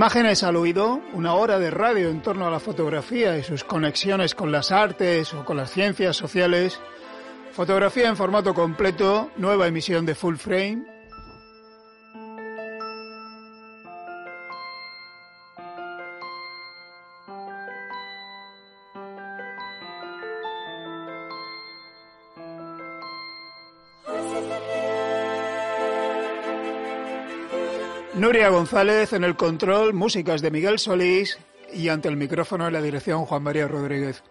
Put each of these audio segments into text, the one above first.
Imágenes al oído, una hora de radio en torno a la fotografía y sus conexiones con las artes o con las ciencias sociales. Fotografía en formato completo, nueva emisión de Full Frame, Nuria González en el control, músicas de Miguel Solís y ante el micrófono en la dirección Juan María Rodríguez.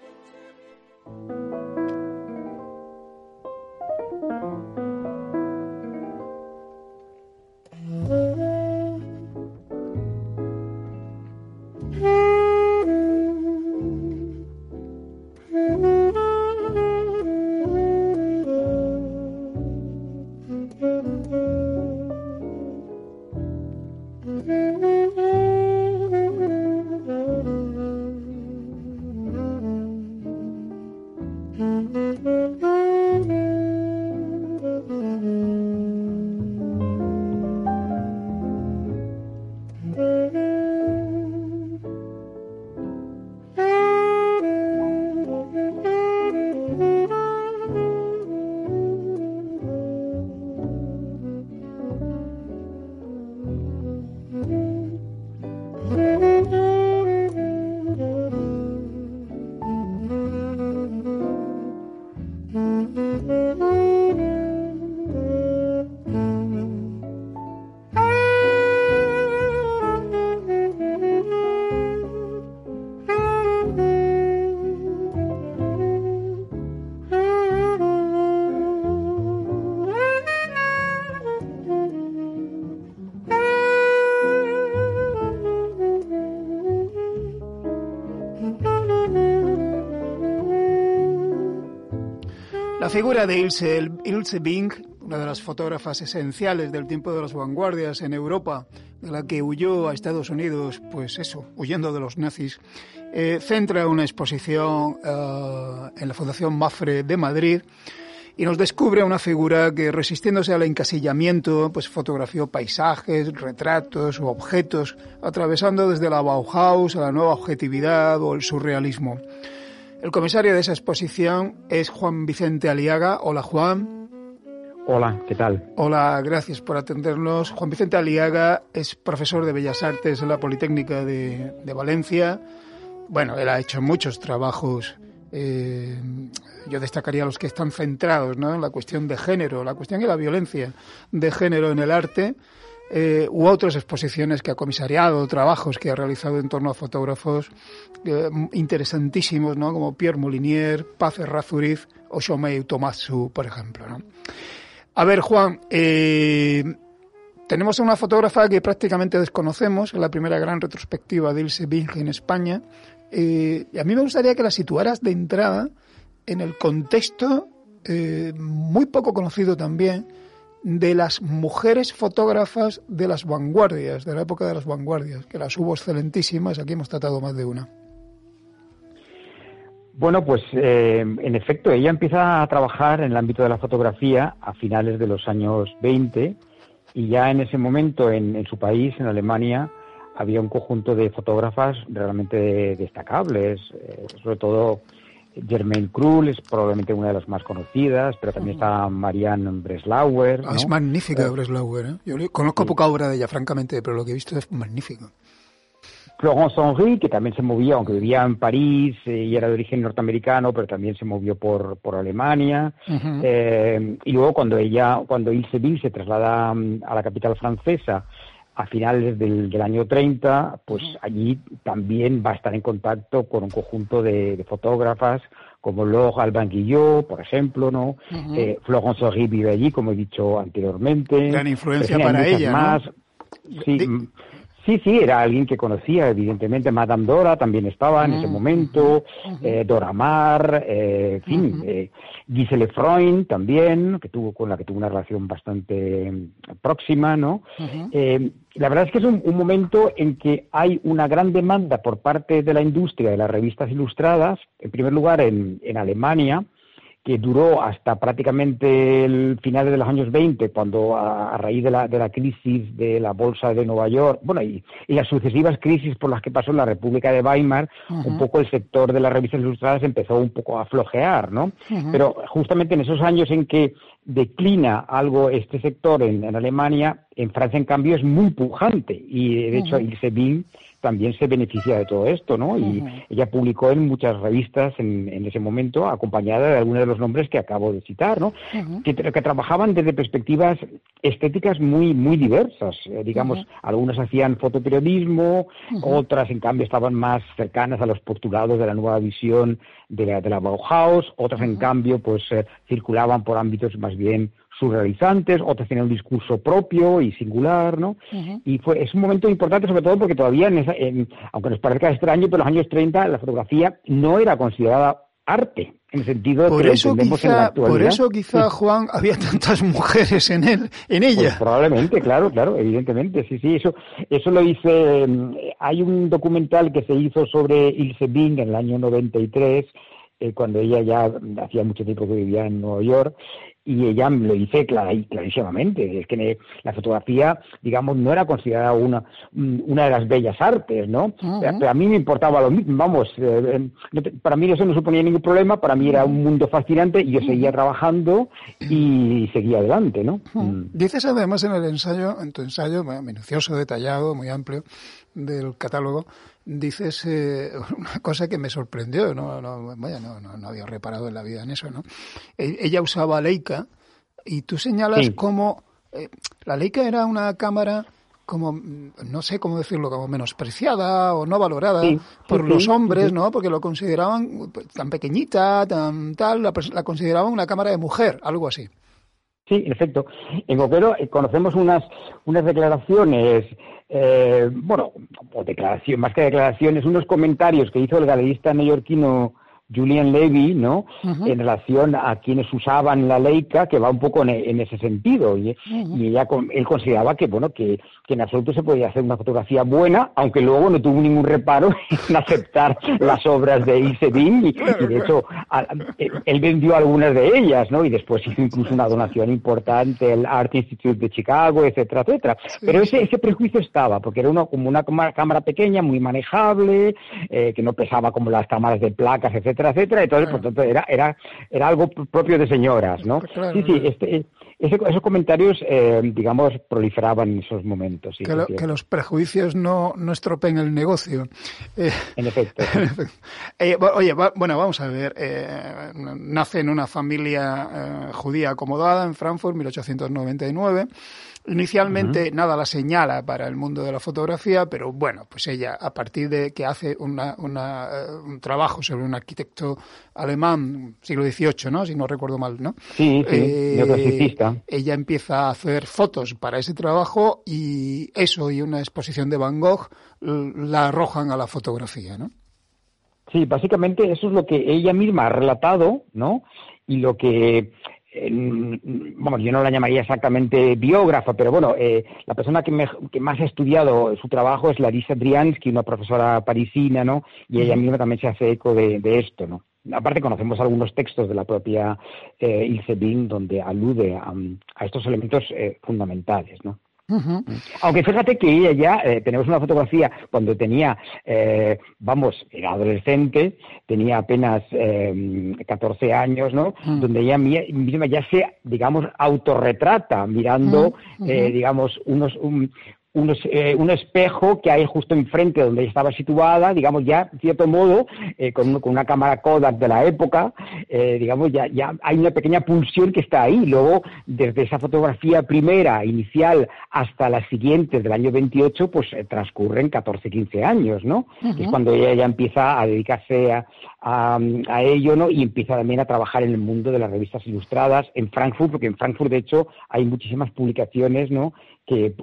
La figura de Ilse, Bing, una de las fotógrafas esenciales del tiempo de las vanguardias en Europa, de la que huyó a Estados Unidos, pues eso, huyendo de los nazis, eh, centra una exposición eh, en la Fundación Mafre de Madrid y nos descubre una figura que resistiéndose al encasillamiento, pues fotografió paisajes, retratos o objetos, atravesando desde la Bauhaus a la nueva objetividad o el surrealismo. El comisario de esa exposición es Juan Vicente Aliaga. Hola Juan. Hola, ¿qué tal? Hola, gracias por atendernos. Juan Vicente Aliaga es profesor de Bellas Artes en la Politécnica de, Valencia. Bueno, él ha hecho muchos trabajos. Eh, yo destacaría los que están centrados ¿no? en la cuestión de género, la cuestión de la violencia de género en el arte eh, u otras exposiciones que ha comisariado, trabajos que ha realizado en torno a fotógrafos eh, interesantísimos, ¿no? como Pierre Molinier, Paz Errázuriz o Shomei Tomasu, por ejemplo. ¿no? A ver, Juan, eh, tenemos una fotógrafa que prácticamente desconocemos, la primera gran retrospectiva de Ilse Bing en España, y a mí me gustaría que la situaras de entrada en el contexto muy poco conocido también de las mujeres fotógrafas de las vanguardias, de la época de las vanguardias, que las hubo excelentísimas, aquí hemos tratado más de una. Bueno, pues eh, en efecto, ella empieza a trabajar en el ámbito de la fotografía a finales de los años 20 y ya en ese momento en, su país, en Alemania, había un conjunto de fotógrafas realmente destacables, eh, sobre todo Germaine Krull es probablemente una de las más conocidas, pero también está Marianne Breslauer. Es magnífica eh, Breslauer. ¿eh? Yo conozco poca obra de ella, francamente, pero lo que he visto es magnífico. Florence Henry, que también se movía, aunque vivía en París eh, y era de origen norteamericano, pero también se movió por, por Alemania. y luego cuando ella, cuando Ilse Bill se traslada mm, a la capital francesa a finales del, año 30, pues allí también va a estar en contacto con un conjunto de, fotógrafas como Laure Alban Guillot, por ejemplo, ¿no? Eh, Florence Horry vive allí, como he dicho anteriormente. Gran influencia para ella, más. Sí, Sí, sí, era alguien que conocía, evidentemente. Madame Dora también estaba en ese mm, momento, eh, Dora Maar, eh, en fin, eh, Gisele Freund también, que tuvo, con la que tuvo una relación bastante mm, próxima, ¿no? la verdad es que es un, momento en que hay una gran demanda por parte de la industria de las revistas ilustradas, en primer lugar en, en Alemania, que duró hasta prácticamente el final de los años 20, cuando a, raíz de la, de la, crisis de la bolsa de Nueva York, bueno, y, las sucesivas crisis por las que pasó la República de Weimar, un poco el sector de las revistas ilustradas empezó un poco a flojear, ¿no? Pero justamente en esos años en que declina algo este sector en, en Alemania, en Francia, en cambio, es muy pujante, y de hecho Ilse Bing también se beneficia de todo esto, ¿no? Y ella publicó en muchas revistas en, ese momento, acompañada de algunos de los nombres que acabo de citar, ¿no? que, trabajaban desde perspectivas estéticas muy, muy diversas. Eh, digamos, algunas hacían fotoperiodismo, otras, en cambio, estaban más cercanas a los postulados de la nueva visión de la, de la Bauhaus, otras, en cambio, pues eh, circulaban por ámbitos más bien surrealizantes, otras tenían un discurso propio y singular, ¿no? Y fue, es un momento importante sobre todo porque todavía, en aunque nos parezca extraño, pero en los años 30 la fotografía no era considerada arte, en el sentido de por que eso entendemos quizá, en la actualidad. Por eso quizá, Juan, había tantas mujeres en él, en ella. Pues probablemente, claro, claro, evidentemente, sí, sí, eso, eso lo hice, mm, hay un documental que se hizo sobre Ilse Bing en el año 93, eh, cuando ella ya hacía mucho tiempo que vivía en Nueva York, y ella lo dice clarísimamente, es que la fotografía, digamos, no era considerada una, una de las bellas artes, ¿no? Pero a mí me importaba lo mismo, vamos, eh, para mí eso no suponía ningún problema, para mí era un mundo fascinante y yo seguía trabajando y seguía adelante, ¿no? Mm. Dices además en el ensayo, en tu ensayo, minucioso, detallado, muy amplio, del catálogo, dices eh, una cosa que me sorprendió, no, no, vaya, no, no, había reparado en la vida en eso, ¿no? E, ella usaba Leica y tú señalas cómo eh, la Leica era una cámara como, no sé cómo decirlo, como menospreciada o no valorada por los hombres, ¿no? Porque lo consideraban pues, tan pequeñita, tan tal, la, la consideraban una cámara de mujer, algo así. Sí, en efecto. En Coquero eh, conocemos unas, unas declaraciones, eh, bueno, o declaración, más que declaraciones, unos comentarios que hizo el galerista neoyorquino Julian Levy, ¿no? En relación a quienes usaban la Leica, que va un poco en, ese sentido. Y, ella, él consideraba que, bueno, que, en absoluto se podía hacer una fotografía buena, aunque luego no tuvo ningún reparo en aceptar las obras de Ilse y, y, de hecho, él vendió algunas de ellas, ¿no? Y después hizo incluso una donación importante al Art Institute de Chicago, etcétera, etcétera. Pero ese, ese prejuicio estaba, porque era uno, como una cámara pequeña, muy manejable, eh, que no pesaba como las cámaras de placas, etcétera, etcétera, etcétera. Entonces, por tanto, era, era, era algo propio de señoras, ¿no? Pues sí, sí, este, esos comentarios, eh, digamos, proliferaban en esos momentos. que, los prejuicios no, no estropeen el negocio. Eh, en efecto. Eh, oye, bueno, vamos a ver. nace en una familia judía acomodada en Frankfurt, 1899. Inicialmente nada la señala para el mundo de la fotografía, pero bueno, pues ella, a partir de que hace una, eh, un trabajo sobre un arquitecto alemán, siglo XVIII, ¿no? Si no recuerdo mal, ¿no? Sí, sí, Ella empieza a hacer fotos para ese trabajo y eso y una exposición de Van Gogh la arrojan a la fotografía, ¿no? Sí, básicamente eso es lo que ella misma ha relatado, ¿no? Y lo que vamos, yo no la llamaría exactamente biógrafa, pero bueno, eh, la persona que, más ha estudiado su trabajo es Larisa Driansky, una profesora parisina, ¿no? Y ella misma también se hace eco de, esto, ¿no? Aparte conocemos algunos textos de la propia eh, Ilse Bing donde alude a, estos elementos eh, fundamentales, ¿no? Aunque fíjate que ella ya, eh, tenemos una fotografía cuando tenía, eh, vamos, era adolescente, tenía apenas eh, 14 años, ¿no? Donde ella misma ya se, digamos, autorretrata mirando, eh, digamos, unos, un, eh, un espejo que hay justo enfrente donde estaba situada, digamos ya, en cierto modo, eh, con, una cámara Kodak de la época, eh, digamos, ya, ya hay una pequeña pulsión que está ahí. Luego, desde esa fotografía primera, inicial, hasta las siguientes del año 28, pues transcurren 14, 15 años, ¿no? Es cuando ella ya empieza a dedicarse a, a, ello, ¿no? Y empieza también a trabajar en el mundo de las revistas ilustradas en Frankfurt, porque en Frankfurt, de hecho, hay muchísimas publicaciones, ¿no? Que,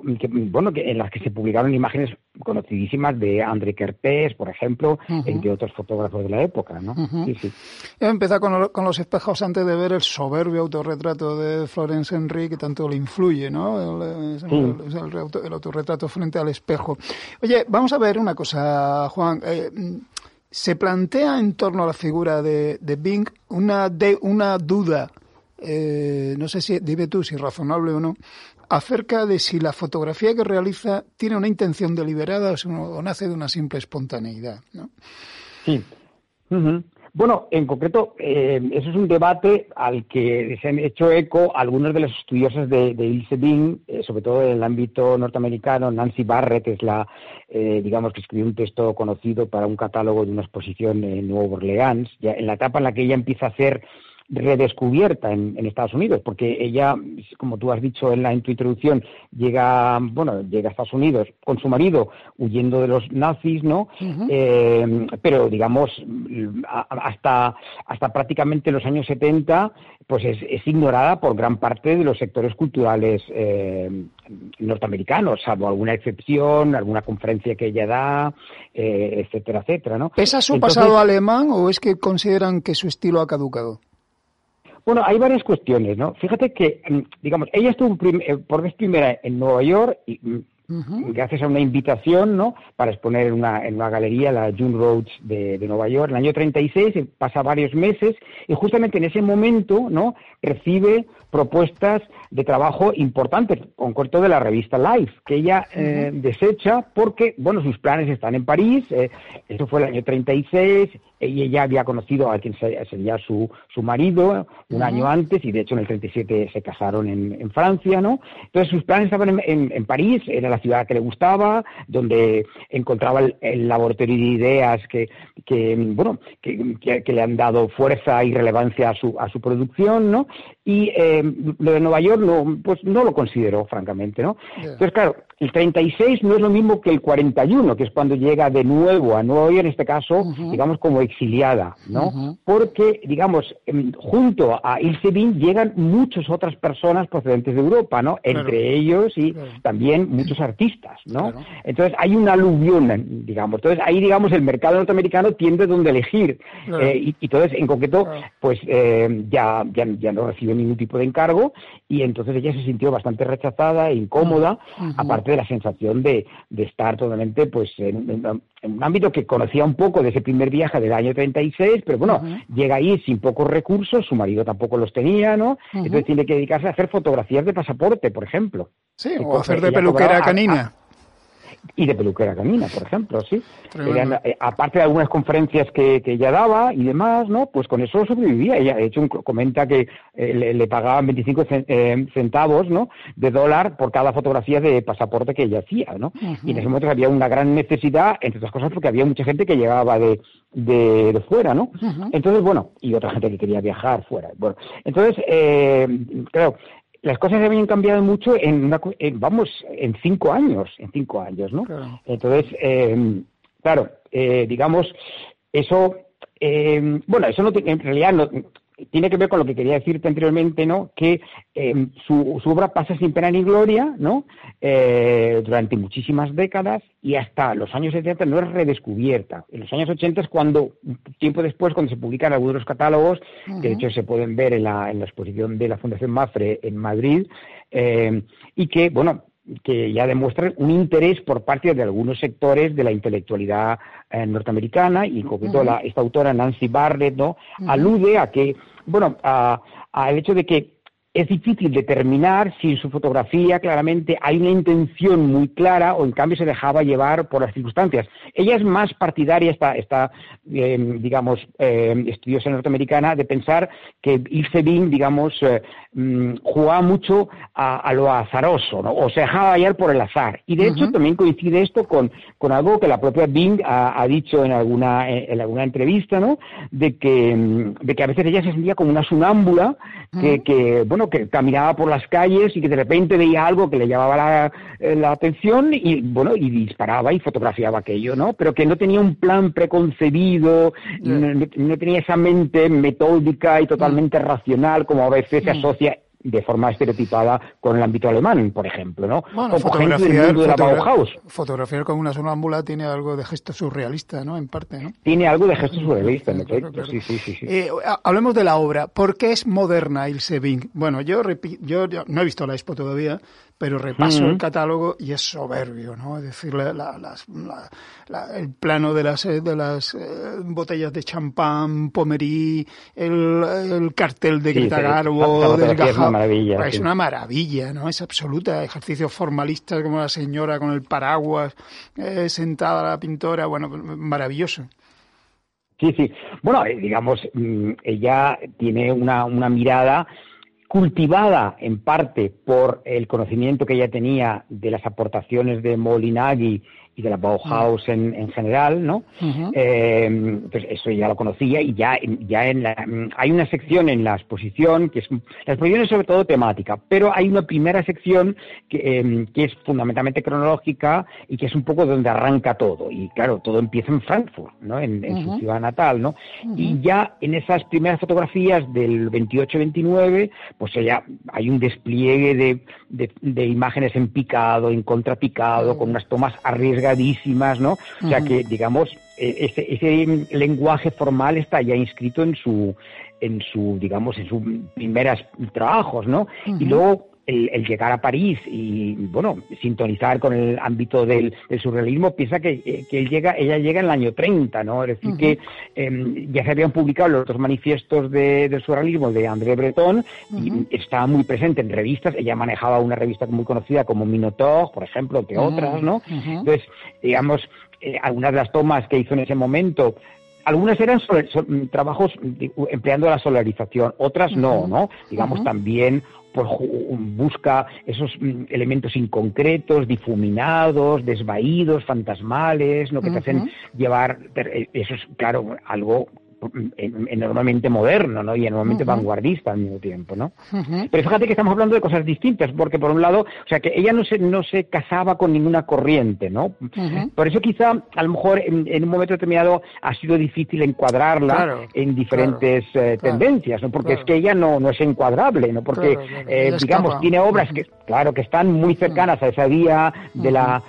bueno, que, en las que se publicaron imágenes conocidísimas de André Kertész, por ejemplo, entre otros fotógrafos de la época, ¿no? sí, sí. Yo con, con, los espejos antes de ver el soberbio autorretrato de Florence Henry que tanto le influye, ¿no? El, el, autorretrato frente al espejo. Oye, vamos a ver una cosa, Juan. Eh, se plantea en torno a la figura de, de Bing una, de, una duda, eh, no sé si, dime tú si razonable o no, acerca de si la fotografía que realiza tiene una intención deliberada o, nace de una simple espontaneidad. ¿no? Sí. Bueno, en concreto, eh, eso es un debate al que se han hecho eco algunos de los estudiosos de, de Ilse Bing, eh, sobre todo en el ámbito norteamericano. Nancy Barrett es la, eh, digamos, que escribió un texto conocido para un catálogo de una exposición en Nueva Orleans, ya en la etapa en la que ella empieza a hacer redescubierta en, Estados Unidos, porque ella, como tú has dicho en, la, en tu introducción, llega, bueno, llega a Estados Unidos con su marido huyendo de los nazis, ¿no? Eh, pero digamos, hasta, hasta prácticamente los años 70, pues es, ignorada por gran parte de los sectores culturales eh, norteamericanos, salvo alguna excepción, alguna conferencia que ella da, eh, etcétera, etcétera, ¿no? ¿Pesa su pasado alemán o es que consideran que su estilo ha caducado? Bueno, hay varias cuestiones, ¿no? Fíjate que, mm, digamos, ella estuvo eh, por vez primera en Nueva York y mm, gracias a una invitación, ¿no? Para exponer en una, en una galería, la June Roads de, de, Nueva York, en el año 36, pasa varios meses y justamente en ese momento, ¿no? Recibe propuestas de trabajo importantes, con corto de la revista Life, que ella eh, desecha porque, bueno, sus planes están en París, eh, eso fue el año 36, y ella había conocido a quien sería su, su marido un año antes y de hecho en el 37 se casaron en, en Francia, ¿no? Entonces sus planes estaban en, en, París, era la ciudad que le gustaba, donde encontraba el, laboratorio de ideas que, que bueno, que, que, le han dado fuerza y relevancia a su, a su producción, ¿no? Y eh, lo de Nueva York no, pues no lo consideró, francamente, ¿no? Entonces, claro, el 36 no es lo mismo que el 41, que es cuando llega de nuevo a Nueva York, en este caso, digamos, como exiliada, ¿no? Porque, digamos, em, junto a Ilse Bin llegan muchas otras personas procedentes de Europa, ¿no? Entre ellos y también muchos artistas, ¿no? Entonces hay una aluvión, digamos. Entonces ahí, digamos, el mercado norteamericano tiende donde elegir. Eh, y, entonces, en concreto, pues eh, ya, ya, ya, no recibe ningún tipo de encargo y entonces ella se sintió bastante rechazada e incómoda, aparte de la sensación de, de estar totalmente pues en, un ámbito que conocía un poco de ese primer viaje del año 36, pero bueno, llega ahí sin pocos recursos, su marido tampoco los tenía, ¿no? Entonces tiene que dedicarse a hacer fotografías de pasaporte, por ejemplo. Sí, o hacer de peluquera canina y de peluquera camina, por ejemplo, sí. Eh, aparte de algunas conferencias que, que, ella daba y demás, ¿no? Pues con eso sobrevivía. Ella, de hecho, comenta que eh, le, pagaban 25 eh, centavos, ¿no? De dólar por cada fotografía de pasaporte que ella hacía, ¿no? Y en ese momento había una gran necesidad, entre otras cosas, porque había mucha gente que llegaba de, de, fuera, ¿no? Entonces, bueno, y otra gente que quería viajar fuera. Bueno, entonces, eh, claro, las cosas habían cambiado mucho en, vamos, en cinco años, en cinco años, ¿no? Entonces, eh, claro, eh, digamos, eso, eh, bueno, eso no, en realidad no, tiene que ver con lo que quería decirte anteriormente, ¿no? Que em, su, obra pasa sin pena ni gloria, ¿no? Eh, durante muchísimas décadas y hasta los años 70 no es redescubierta. En los años 80 es cuando, tiempo después, cuando se publican algunos de los catálogos, que de hecho se pueden ver en la, en la exposición de la Fundación Mafre en Madrid, eh, y que, bueno, que ya demuestran un interés por parte de algunos sectores de la intelectualidad eh, norteamericana y en concreto esta autora Nancy Barrett no alude a que bueno al hecho de que es difícil determinar si en su fotografía claramente hay una intención muy clara o en cambio se dejaba llevar por las circunstancias. Ella es más partidaria, esta, esta em, digamos, eh, estudiosa norteamericana, de pensar que Ilse Bing, digamos, eh, mm, jugaba mucho a, lo azaroso, ¿no? o se dejaba hallar por el azar. Y de hecho también coincide esto con, con algo que la propia Bing ha, dicho en alguna, en alguna entrevista, ¿no? De que, mm, de que a veces ella se sentía como una sonámbula que, que bueno, que caminaba por las calles y que de repente veía algo que le llamaba la, eh, atención y, bueno, y disparaba y fotografiaba aquello, ¿no? Pero que no tenía un plan preconcebido, no, tenía esa mente metódica y totalmente racional como a veces se asocia de forma estereotipada con el ámbito alemán, por ejemplo, ¿no? Bueno, fotografiar, de la Bauhaus. Fotografiar con una sonámbula tiene algo de gesto surrealista, ¿no? En parte, ¿no? Tiene algo de gesto surrealista, ¿no? Sí, sí, sí. Eh, hablemos de la obra. ¿Por qué es moderna Ilse Bing? Bueno, yo, yo, yo no he visto la expo todavía, pero repaso el catálogo y es soberbio, ¿no? Es decir, el plano de las, eh, de las eh, botellas de champán, Pomerí, el, cartel de Greta Garbo, del Es una maravilla. Es una maravilla, ¿no? Es absoluta. Ejercicios formalistas como la señora con el paraguas, eh, sentada la pintora, bueno, maravilloso. Sí, sí. Bueno, digamos, mm, ella tiene una, una mirada cultivada en parte por el conocimiento que ella tenía de las aportaciones de Molinagui y de la Bauhaus en, en general, ¿no? eh, pues eso ya lo conocía y ya, ya en la, hay una sección en la exposición que es la exposición es sobre todo temática, pero hay una primera sección que, eh, que es fundamentalmente cronológica y que es un poco donde arranca todo y claro todo empieza en Frankfurt, ¿no? En, en su ciudad natal, ¿no? Y ya en esas primeras fotografías del 28-29, pues ya hay un despliegue de, de, de, imágenes en picado, en contrapicado, con unas tomas arriesgadas ¿no? O sea que, digamos, e, ese, ese, lenguaje formal está ya inscrito en su, en su, digamos, en sus primeros trabajos, ¿no? Y luego el, llegar a París y, bueno, sintonizar con el ámbito del, surrealismo, piensa que, eh, que, él llega, ella llega en el año 30, ¿no? Es decir, que em, ya se habían publicado los otros manifiestos de, del surrealismo de André Breton y estaba muy presente en revistas. Ella manejaba una revista muy conocida como Minotaur, por ejemplo, que otras, ¿no? Entonces, digamos, eh, algunas de las tomas que hizo en ese momento algunas eran trabajos empleando la solarización, otras no, ¿no? Digamos también busca esos mm, elementos inconcretos, difuminados, desvaídos, fantasmales, lo que te hacen llevar, eh, eso es claro, algo enormemente moderno ¿no? y enormemente vanguardista al mismo tiempo. ¿no? Pero fíjate que estamos hablando de cosas distintas, porque por un lado, o sea, que ella no se, no se casaba con ninguna corriente, ¿no? Por eso quizá, a lo mejor, en, un momento determinado ha sido difícil encuadrarla en diferentes eh, tendencias, ¿no? Porque es que ella no, no es encuadrable, ¿no? Porque, eh, digamos, tiene obras que, claro, que están muy cercanas a esa vía de la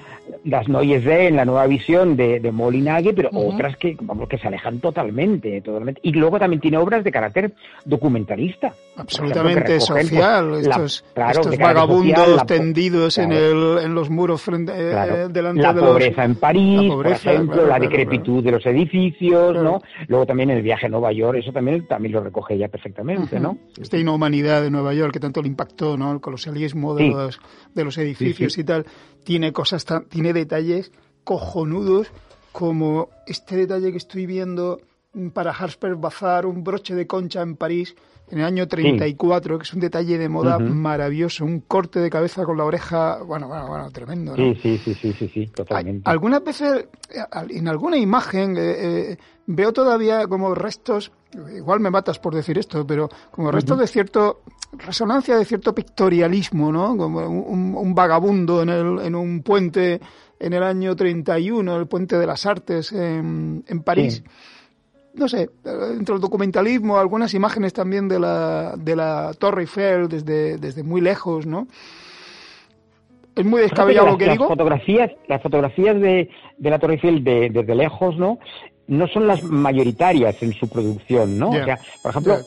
las Noyes de en la nueva visión de, de Molinagui, pero otras que, vamos, que se alejan totalmente, totalmente. Y luego también tiene obras de carácter documentalista. Absolutamente social, estos, vagabundos tendidos en, el, en los muros frente, eh, delante la de pobreza en París, por ejemplo, la decrepitud de los edificios, ¿no? Luego también el viaje a Nueva York, eso también, también lo recoge ella perfectamente, ¿no? Esta inhumanidad de Nueva York que tanto le impactó, ¿no? El colosalismo de, los, de los edificios y tal tiene cosas, tiene detalles cojonudos como este detalle que estoy viendo para Harper Bazar, un broche de concha en París en el año 34, que es un detalle de moda maravilloso, un corte de cabeza con la oreja, bueno, bueno, bueno, tremendo. Sí, sí, sí, sí, sí, sí, totalmente. Algunas veces, en alguna imagen, eh, eh, veo todavía como restos, igual me matas por decir esto, pero como restos de cierto resonancia de cierto pictorialismo, ¿no? Como un, vagabundo en, el, en un puente en el año 31, el puente de las artes en, en París. No sé, dentro del documentalismo, algunas imágenes también de la, de la Torre Eiffel desde, desde muy lejos, ¿no? Es muy descabellado lo que las digo. Fotografías, las fotografías de, de la Torre Eiffel de, desde lejos, ¿no? No son las mayoritarias en su producción, ¿no? O sea, por ejemplo,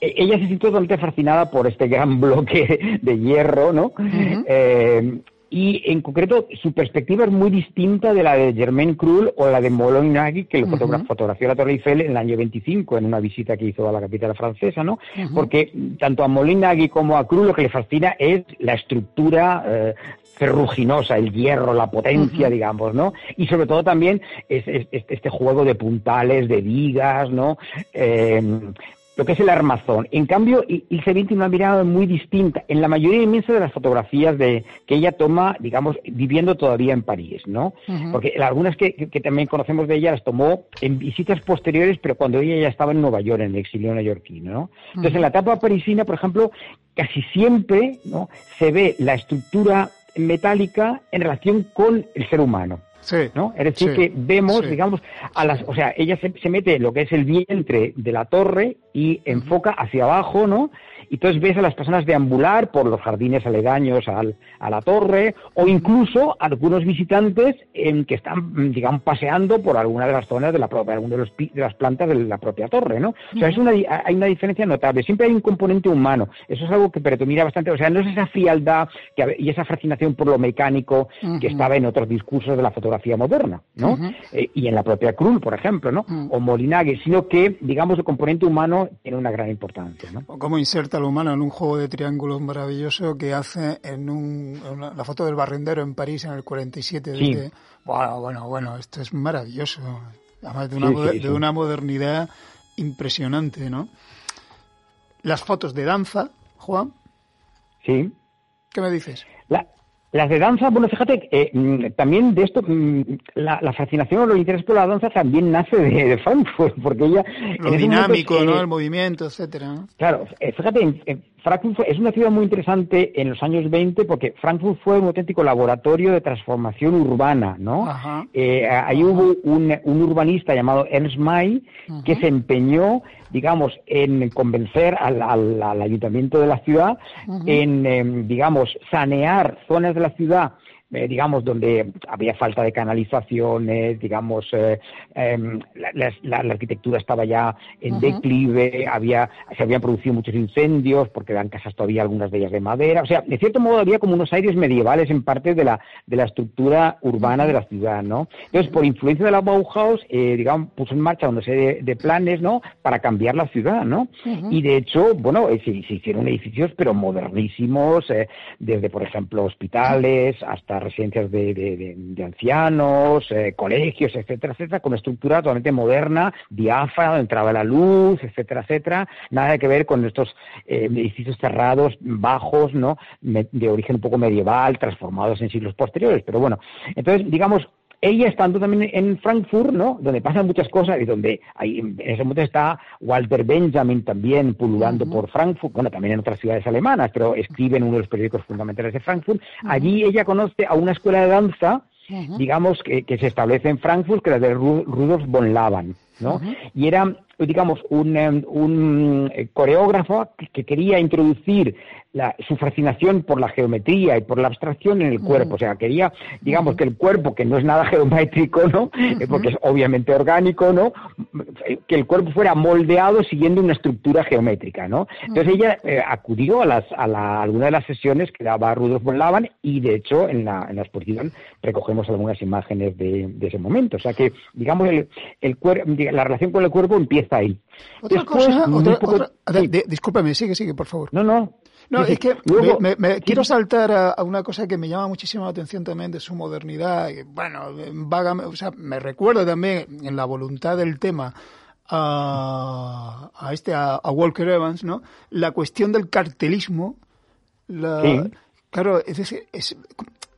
ella se sintió totalmente fascinada por este gran bloque de hierro, ¿no? eh, y en concreto su perspectiva es muy distinta de la de Germain Krull o la de Molonagui, que lo fotografió la Torre Eiffel en el año 25 en una visita que hizo a la capital francesa, ¿no? Porque tanto a Molonagui como a Krull lo que le fascina es la estructura eh, ferruginosa, el hierro, la potencia, digamos, ¿no? Y sobre todo también es, este juego de puntales, de vigas, ¿no? Eh, lo que es el armazón. En cambio, Ilse tiene una mirada muy distinta en la mayoría inmensa de las fotografías de, que ella toma, digamos, viviendo todavía en París, ¿no? Porque algunas que, que, también conocemos de ella las tomó en visitas posteriores, pero cuando ella ya estaba en Nueva York, en el exilio neoyorquino, ¿no? Entonces, en la etapa parisina, por ejemplo, casi siempre, ¿no? Se ve la estructura metálica en relación con el ser humano. Sí, ¿no? Es decir, que vemos, digamos, a las, o sea, ella se, mete en lo que es el vientre de la torre y enfoca hacia abajo, ¿no? Y entonces ves a las personas deambular por los jardines aledaños al, a la torre, o incluso algunos visitantes en que están, digamos, paseando por alguna de las zonas de la propia, alguna de, los, de las plantas de la propia torre, ¿no? O sea, es una, hay una diferencia notable. Siempre hay un componente humano. Eso es algo que predomina bastante. O sea, no es esa frialdad que, y esa fascinación por lo mecánico que estaba en otros discursos de la fotografía moderna, ¿no? Eh, y en la propia Krull, por ejemplo, ¿no? O Molinagui, sino que, digamos, el componente humano tiene una gran importancia, ¿no? ¿Cómo inserta lo humano en un juego de triángulos maravilloso que hace en, un, la foto del barrendero en París en el 47? Sí. bueno, bueno, bueno, esto es maravilloso. Además de una, de una modernidad impresionante, ¿no? Las fotos de danza, Juan. Sí. ¿Qué me dices? Las de danza, bueno, fíjate, eh, mm, también de esto, mm, la, fascinación o el interés por la danza también nace de, Frankfurt, porque ella... Lo dinámico, ¿no? El movimiento, etcétera. Claro, eh, fíjate, Frankfurt es una ciudad muy interesante en los años 20 porque Frankfurt fue un auténtico laboratorio de transformación urbana, ¿no? Eh, ahí hubo un, urbanista llamado Ernst May que se empeñó digamos, en convencer al, ayuntamiento de la ciudad, en, em, digamos, sanear zonas de la ciudad eh, digamos, donde había falta de canalizaciones, digamos, eh, em, la, arquitectura estaba ya en declive, había, se habían producido muchos incendios, porque eran casas todavía algunas de ellas de madera, o sea, de cierto modo había como unos aires medievales en parte de la, de la estructura urbana de la ciudad, ¿no? Entonces, por influencia de la Bauhaus, eh, digamos, puso en marcha una serie de, planes, ¿no?, para cambiar la ciudad, ¿no? Y de hecho, bueno, se, hicieron edificios, pero modernísimos, desde, por ejemplo, hospitales hasta residencias de, ancianos, eh, colegios, etcétera, etcétera, con estructura totalmente moderna, diáfana, entraba la luz, etcétera, etcétera. Nada que ver con estos eh, edificios cerrados, bajos, ¿no? de origen un poco medieval, transformados en siglos posteriores. Pero bueno, entonces, digamos, ella estando también en Frankfurt, ¿no? Donde pasan muchas cosas y donde hay, en ese momento está Walter Benjamin también pululando por Frankfurt, bueno, también en otras ciudades alemanas, pero escribe en uno de los periódicos fundamentales de Frankfurt. Allí ella conoce a una escuela de danza, digamos, que, se establece en Frankfurt, que era de Rudolf von Laban, ¿no? Y era digamos, un, em, un eh, coreógrafo que, quería introducir su fascinación por la geometría y por la abstracción en el cuerpo. O sea, quería, digamos, que el cuerpo, que no es nada geométrico, ¿no? Eh, porque es obviamente orgánico, ¿no? Que el cuerpo fuera moldeado siguiendo una estructura geométrica, ¿no? Entonces ella eh, acudió a, las, a, la, alguna de las sesiones que daba Rudolf von Laban y, de hecho, en la, en la exposición recogemos algunas imágenes de, ese momento. O sea que, digamos, el, el la relación con el cuerpo empieza ahí. Otra cosa, discúlpame, sigue, sigue, por favor. No, no, no, es que me, quiero saltar a, una cosa que me llama muchísimo la atención también de su modernidad. bueno, o sea, me recuerda también en la voluntad del tema a, este a, Walker Evans, ¿no? La cuestión del cartelismo. Claro, es decir, es,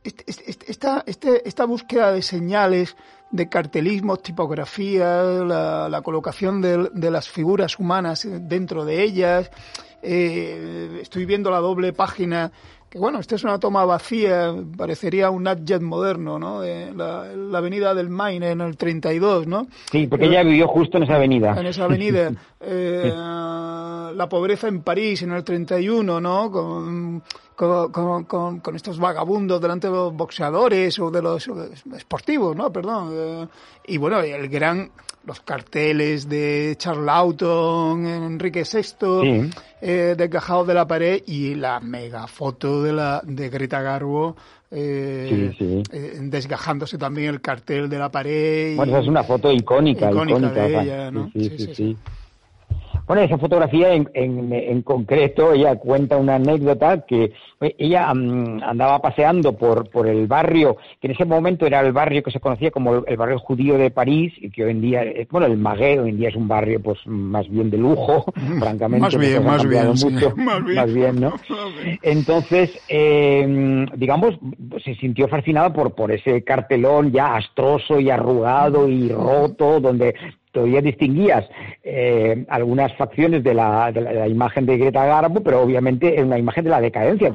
esta, este, esta búsqueda de señales, de cartelismo, tipografía, la, la colocación de, de, las figuras humanas dentro de ellas, eh, estoy viendo la doble página que bueno, esta es una toma vacía, parecería un Nadjet moderno, ¿no? la, avenida del Maine en el 32, ¿no? Sí, porque ella vivió justo en esa avenida. En esa avenida. Eh, la pobreza en París en el 31, ¿no? Con, con, con, con, estos vagabundos delante de los boxeadores o de los esportivos, ¿no? Perdón. Eh, y bueno, el gran los carteles de Charlauton, Enrique VI, eh, desgajados de la pared y la mega foto de, la, de Greta Garbo eh, eh, desgajándose también el cartel de la pared. bueno, esa es una foto icónica, icónica, de ella, ¿no? sí, sí. sí. Bueno, esa fotografía en, en, concreto, ella cuenta una anécdota que eh, ella mm, andaba paseando por, por el barrio, que en ese momento era el barrio que se conocía como el, barrio judío de París, y que hoy en día, bueno, el Maguet hoy en día es un barrio pues más bien de lujo, francamente. Más bien, más bien, más bien, ¿no? Entonces, eh, digamos, se sintió fascinada por, por ese cartelón ya astroso y arrugado y roto, donde todavía distinguías eh, algunas facciones de la, de, la, imagen de Greta Garbo, pero obviamente es una imagen de la decadencia.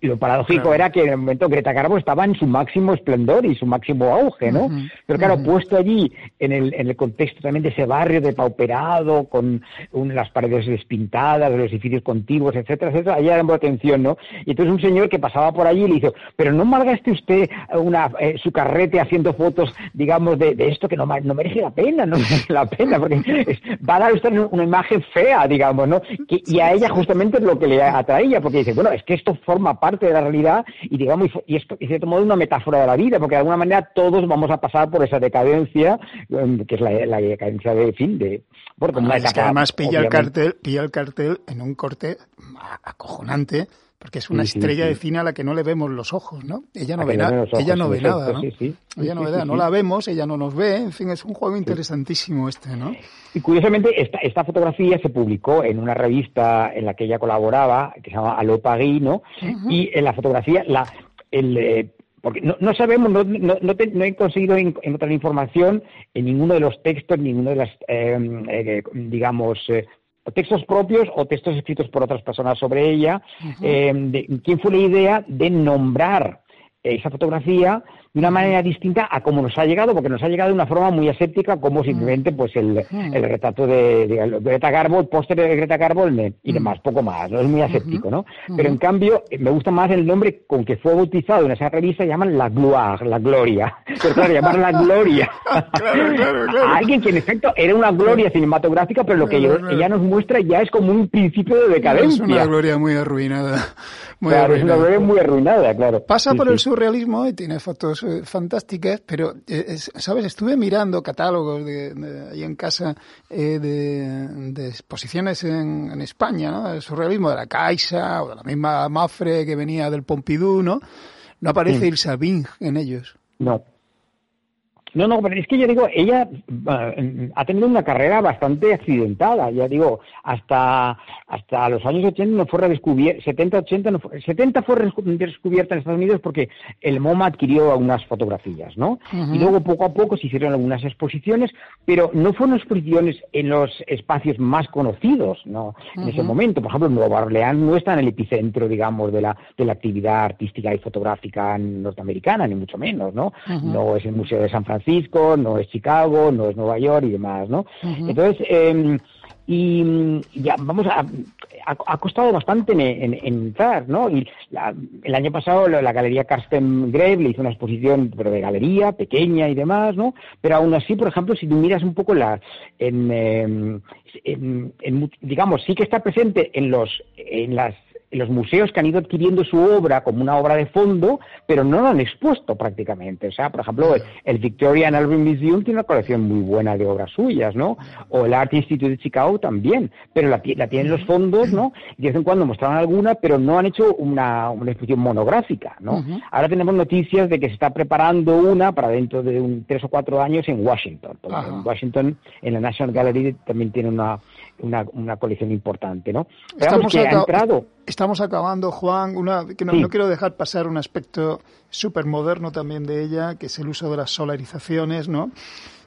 y lo paradójico era que en el momento Greta Garbo estaba en su máximo esplendor y su máximo auge, ¿no? pero claro, puesto allí en el, en el contexto también de ese barrio depauperado, con las paredes despintadas, los edificios contiguos, etcétera, etcétera, allá llamó atención, ¿no? Y entonces un señor que pasaba por allí le dijo, pero no malgaste usted una, eh, su carrete haciendo fotos, digamos, de, de esto que no, no merece la pena, ¿no? La pena, porque va a dar usted una imagen fea, digamos, ¿no? y a ella justamente es lo que le atraía, porque dice, bueno, es que esto forma parte de la realidad y, digamos, y esto, y cierto modo, una metáfora de la vida, porque de alguna manera todos vamos a pasar por esa decadencia, em, que es la, decadencia de fin, de... Bueno, como es que además pilla el cartel, pilla el cartel en un corte acojonante, porque es una estrella de cine a la que no le vemos los ojos, ¿no? Ella no ve nada, ella no ve nada, ¿no? ella no ve nada, no la vemos, ella no nos ve, en fin, es un juego interesantísimo este, ¿no? Y curiosamente esta, esta fotografía se publicó en una revista en la que ella colaboraba, que se llama Allo Paris, ¿no? Y en la fotografía, la, el, eh, porque no, no, sabemos, no, no, no, he conseguido encontrar información en ninguno de los textos, en ninguno de las, eh, eh, digamos, eh, textos propios o textos escritos por otras personas sobre ella, eh, de, quién fue la idea de nombrar esa fotografía de una manera distinta a como nos ha llegado, porque nos ha llegado de una forma muy aséptica, como simplemente pues el, el retrato de, Greta Garbo, el póster de Greta Garbo y demás, poco más, no es muy aséptico, ¿no? Pero en cambio, me gusta más el nombre con que fue bautizado en esa revista, llaman la gloire, la gloria, pero claro, llamar la gloria. A alguien que en efecto era una gloria cinematográfica, pero lo que ella nos muestra ya es como un principio de decadencia. Es una gloria muy arruinada. Muy claro, es una gloria muy arruinada, claro. Pasa por el surrealismo y tiene fotos eh, fantásticas, pero, eh, ¿sabes? Estuve mirando catálogos de, ahí en casa eh, de, exposiciones en, España, ¿no? El surrealismo de la Caixa o de la misma Mafre que venía del Pompidou, ¿no? No aparece el Sabin en ellos. No, no, no, pero es que yo digo, ella eh, ha tenido una carrera bastante accidentada, ya digo, hasta hasta los años 80 no fue redescubierta, 70, 80, no fue, 70 fue redescubierta en Estados Unidos porque el MoMA adquirió algunas fotografías, ¿no? Y luego poco a poco se hicieron algunas exposiciones, pero no fueron exposiciones en los espacios más conocidos, ¿no? En ese momento, por ejemplo, Nueva Orleans no está en el epicentro, digamos, de la, de la actividad artística y fotográfica norteamericana, ni mucho menos, ¿no? No es el Museo de San Francisco Francisco, no es Chicago, no es Nueva York y demás, ¿no? Entonces, eh, y ya vamos a ha, costado bastante en, entrar, ¿no? Y el año pasado la, galería Karsten Greve le hizo una exposición pero de galería pequeña y demás, ¿no? Pero aún así, por ejemplo, si tú miras un poco la en, em, en, digamos sí que está presente en los en las los museos que han ido adquiriendo su obra como una obra de fondo, pero no lo han expuesto prácticamente. O sea, por ejemplo, el, Victorian Album Museum tiene una colección muy buena de obras suyas, ¿no? O el Art Institute de Chicago también, pero la, la tienen los fondos, ¿no? Y de vez en cuando mostraron alguna, pero no han hecho una, una exposición monográfica, ¿no? Ahora tenemos noticias de que se está preparando una para dentro de un, tres o cuatro años en Washington. en Washington, en la National Gallery, también tiene una, una, una colección importante, ¿no? Estamos, que ha entrado. estamos acabando, Juan, una, que no, quiero dejar pasar un aspecto súper moderno también de ella, que es el uso de las solarizaciones, ¿no?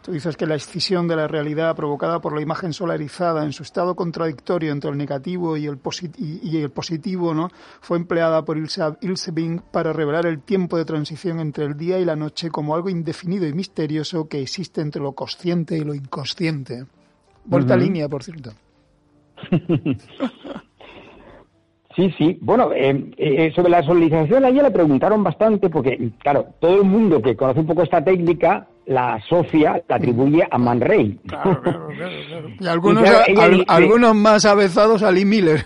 Tú dices que la escisión de la realidad provocada por la imagen solarizada en su estado contradictorio entre el negativo y el, y el positivo ¿no? fue empleada por Ilse, Ilse Bing para revelar el tiempo de transición entre el día y la noche como algo indefinido y misterioso que existe entre lo consciente y lo inconsciente. Vuelta línea, por cierto. Sí, sí. Bueno, eh, eh, sobre la solarización a ella le preguntaron bastante porque, claro, todo el mundo que conoce un poco esta técnica la Sofía la atribuye a Man Ray. Claro, claro, claro, Y algunos, algunos más avezados a Lee Miller.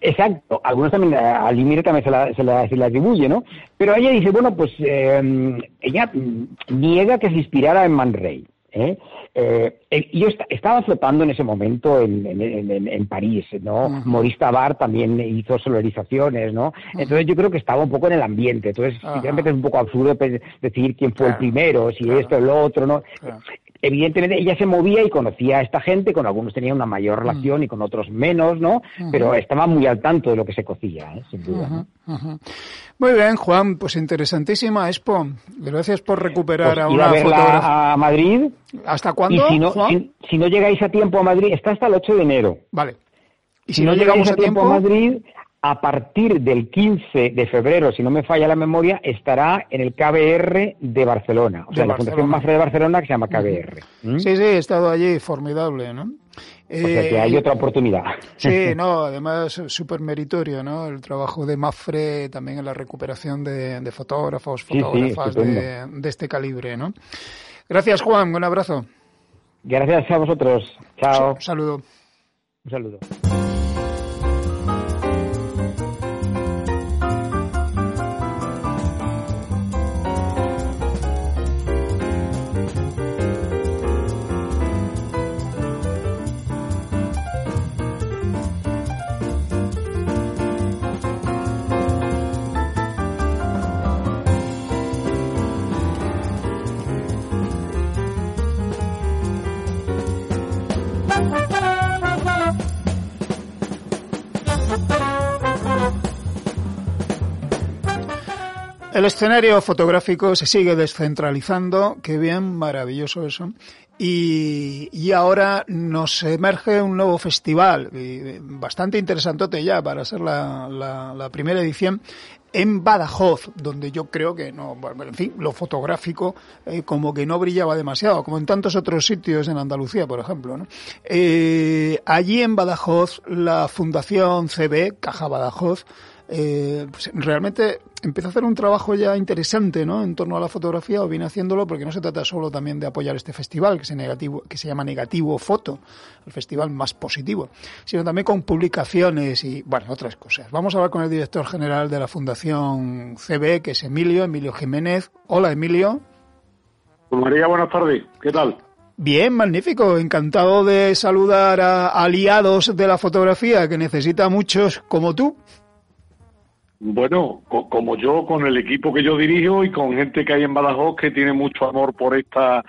Exacto, algunos también, a Lee Miller también se la, se la, se la atribuye, ¿no? Pero ella dice, bueno, pues eh, ella niega que se inspirara en Man Ray. ¿Eh? Eh, eh, yo estaba flotando en ese momento en, París, ¿no? Maurice Tabar también hizo solarizaciones, ¿no? Entonces yo creo que estaba un poco en el ambiente. Entonces, sinceramente es un poco absurdo decir quién fue el primero, si esto esto, el otro, ¿no? Evidentemente ella se movía y conocía a esta gente, con algunos tenía una mayor relación y con otros menos, ¿no? Pero estaba muy al tanto de lo que se cocía, ¿eh? sin duda. Muy bien, Juan, pues interesantísima Expo. Gracias por recuperar pues a una fotógrafa. a Madrid. ¿Hasta cuándo? Y si no, si, no llegáis a tiempo a Madrid, está hasta el 8 de enero. Vale. ¿Y si, no, llegáis a tiempo a Madrid, a partir del 15 de febrero, si no me falla la memoria, estará en el KBR de Barcelona, o sea, la Fundación Mafre de Barcelona que se llama KBR. ¿Mm? Sí, sí, he estado allí, formidable, ¿no? O sea que hay eh, otra oportunidad. Sí, no, además súper meritorio, ¿no? El trabajo de Mafre también en la recuperación de, fotógrafos, fotógrafas de, de, este calibre, ¿no? Gracias, Juan, un abrazo. Gracias a vosotros. Chao. Un saludo. Un saludo. El escenario fotográfico se sigue descentralizando, qué bien, maravilloso eso. Y, ahora nos emerge un nuevo festival, bastante interesantote ya para ser la, primera edición, en Badajoz, donde yo creo que no, en fin, lo fotográfico eh, como que no brillaba demasiado, como en tantos otros sitios en Andalucía, por ejemplo. ¿no? Eh, allí en Badajoz, la Fundación CB, Caja Badajoz, eh, pues realmente empieza a hacer un trabajo ya interesante ¿no? en torno a la fotografía o viene haciéndolo porque no se trata solo también de apoyar este festival que se, negativo, que se llama Negativo Foto, el festival más positivo, sino también con publicaciones y bueno, otras cosas. Vamos a hablar con el director general de la Fundación CB, que es Emilio, Emilio Jiménez. Hola Emilio. María, buenas tardes. ¿Qué tal? Bien, magnífico. Encantado de saludar a aliados de la fotografía que necesita muchos como tú. Bueno, como yo, con el equipo que yo dirijo y con gente que hay en Badajoz que tiene mucho amor por esta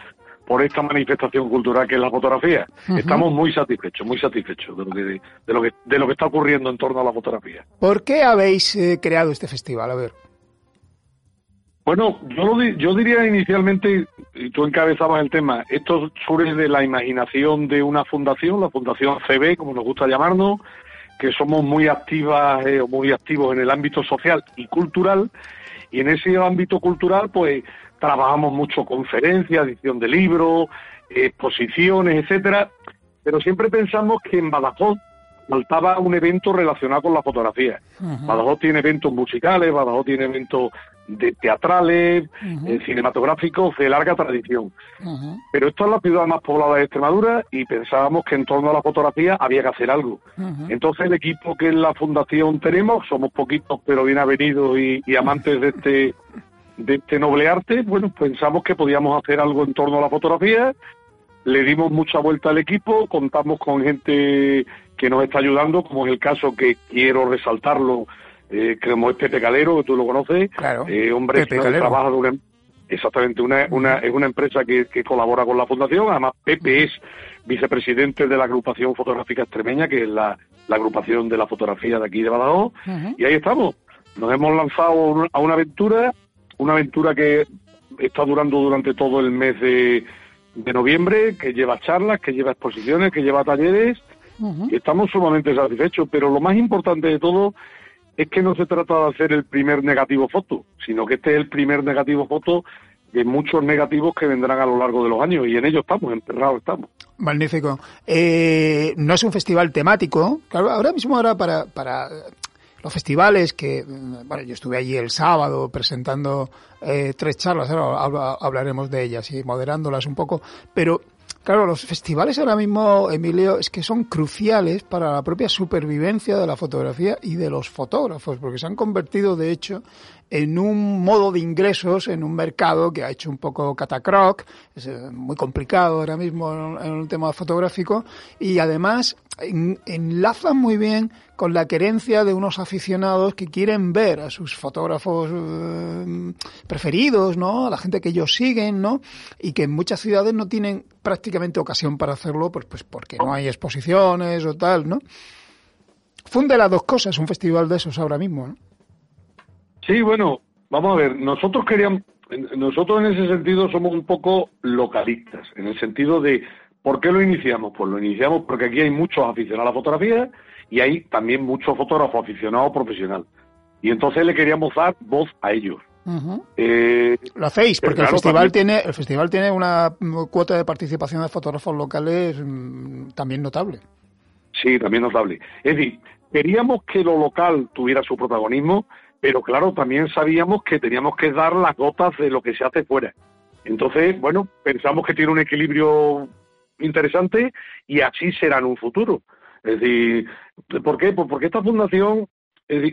por esta manifestación cultural que es la fotografía. Estamos muy satisfechos, muy satisfechos de lo que de lo que de lo que está ocurriendo en torno a la fotografía. ¿Por qué habéis eh, creado este festival? A ver. Bueno, yo, lo, yo diría inicialmente, y tú encabezabas el tema, esto surge de la imaginación de una fundación, la Fundación CB, como nos gusta llamarnos, que somos muy activas eh, o muy activos en el ámbito social y cultural y en ese ámbito cultural pues trabajamos mucho conferencias, edición de libros, exposiciones, etcétera, pero siempre pensamos que en Badajoz faltaba un evento relacionado con la fotografía. Badajoz tiene eventos musicales, Badajoz tiene eventos de teatrales, eh, cinematográficos de larga tradición. Pero esto es la ciudad más poblada de Extremadura y pensábamos que en torno a la fotografía había que hacer algo. Entonces el equipo que en la fundación tenemos, somos poquitos pero bien avenidos y, y amantes de este de este noble arte, bueno, pensamos que podíamos hacer algo en torno a la fotografía, le dimos mucha vuelta al equipo, contamos con gente que nos está ayudando, como es el caso que quiero resaltarlo, eh, como es Pepe Calero, que tú lo conoces, eh, hombre que trabaja de una, exactamente, una, una, es una empresa que, que, colabora con la fundación, además Pepe es vicepresidente de la agrupación fotográfica extremeña, que es la, la agrupación de la fotografía de aquí de Badajoz, y ahí estamos, nos hemos lanzado a una aventura, una aventura que está durando durante todo el mes de, de noviembre, que lleva charlas, que lleva exposiciones, que lleva talleres, y estamos sumamente satisfechos, pero lo más importante de todo es que no se trata de hacer el primer negativo foto, sino que este es el primer negativo foto de muchos negativos que vendrán a lo largo de los años y en ello estamos, enterrados estamos. Magnífico. Eh, no es un festival temático, claro, ahora mismo ahora para, para los festivales que, bueno, yo estuve allí el sábado presentando eh, tres charlas, ahora hablaremos de ellas y moderándolas un poco, pero Claro, los festivales ahora mismo, Emilio, es que son cruciales para la propia supervivencia de la fotografía y de los fotógrafos, porque se han convertido, de hecho, en un modo de ingresos en un mercado que ha hecho un poco catacroc, es eh, muy complicado ahora mismo en el tema fotográfico, y además enlazan muy bien con la querencia de unos aficionados que quieren ver a sus fotógrafos eh, preferidos, ¿no? A la gente que ellos siguen, ¿no? Y que en muchas ciudades no tienen prácticamente ocasión para hacerlo, pues, pues porque no hay exposiciones o tal, ¿no? Funde las dos cosas, un festival de esos ahora mismo, ¿no? Sí, bueno, vamos a ver, nosotros queríamos, nosotros en ese sentido somos un poco localistas, en el sentido de ¿Por qué lo iniciamos? Pues lo iniciamos porque aquí hay muchos aficionados a la fotografía y hay también muchos fotógrafos aficionados profesional. Y entonces le queríamos dar voz a ellos. Eh, lo hacéis, porque el festival tiene el festival tiene una cuota de participación de fotógrafos locales mm, también notable. Sí, también notable. Es decir, queríamos que lo local tuviera su protagonismo, pero claro, también sabíamos que teníamos que dar las gotas de lo que se hace fuera. Entonces, bueno, pensamos que tiene un equilibrio interesante y así será en un futuro. Es decir, ¿por qué? Pues porque esta fundación,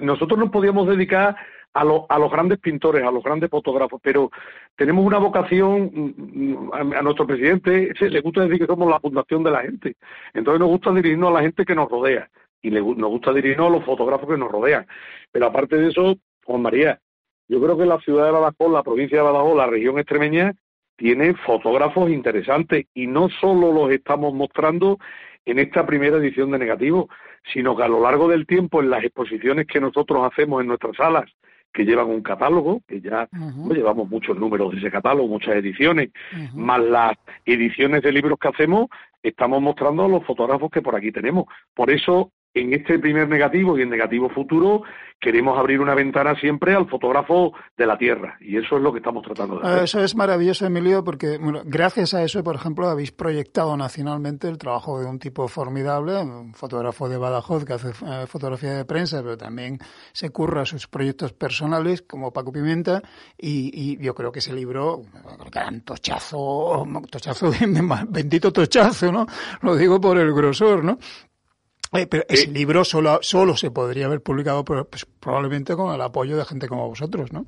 nosotros nos podíamos dedicar a, a los grandes pintores, a los grandes fotógrafos, pero tenemos una vocación, mm, a, nuestro presidente le gusta decir que somos la fundación de la gente. Entonces nos gusta dirigirnos a la gente que nos rodea y le, nos gusta dirigirnos a los fotógrafos que nos rodean. Pero aparte de eso, Juan María, yo creo que la ciudad de Badajoz, la provincia de Badajoz, la región extremeña, tiene fotógrafos interesantes y no solo los estamos mostrando en esta primera edición de Negativo, sino que a lo largo del tiempo en las exposiciones que nosotros hacemos en nuestras salas, que llevan un catálogo, que ya llevamos muchos números de ese catálogo, muchas ediciones, más las ediciones de libros que hacemos, estamos mostrando a los fotógrafos que por aquí tenemos. Por eso en este primer negativo y en negativo futuro queremos abrir una ventana siempre al fotógrafo de la Tierra y eso es lo que estamos tratando de hacer. Eso es maravilloso, Emilio, porque gracias a eso, por ejemplo, habéis proyectado nacionalmente el trabajo de un tipo formidable, un fotógrafo de Badajoz que hace eh, fotografía de prensa, pero también se curra sus proyectos personales como Paco Pimienta y, yo creo que ese libro, gran tochazo, tochazo, bendito tochazo, ¿no? Lo digo por el grosor, ¿no? Pero ese libro solo, solo se podría haber publicado pues, probablemente con el apoyo de gente como vosotros, ¿no?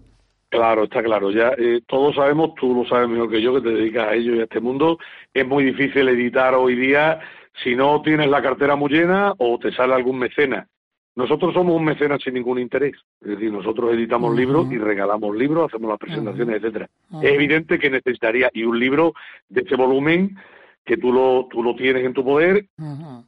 Claro, está claro. Ya eh, todos sabemos, tú lo sabes mejor que yo, que te dedicas a ello y a este mundo. Es muy difícil editar hoy día si no tienes la cartera muy llena o te sale algún mecenas. Nosotros somos un mecenas sin ningún interés. Es decir, nosotros editamos libros y regalamos libros, hacemos las presentaciones, etcétera. Es evidente que necesitaría, y un libro de ese volumen que tú lo, tú lo tienes en tu poder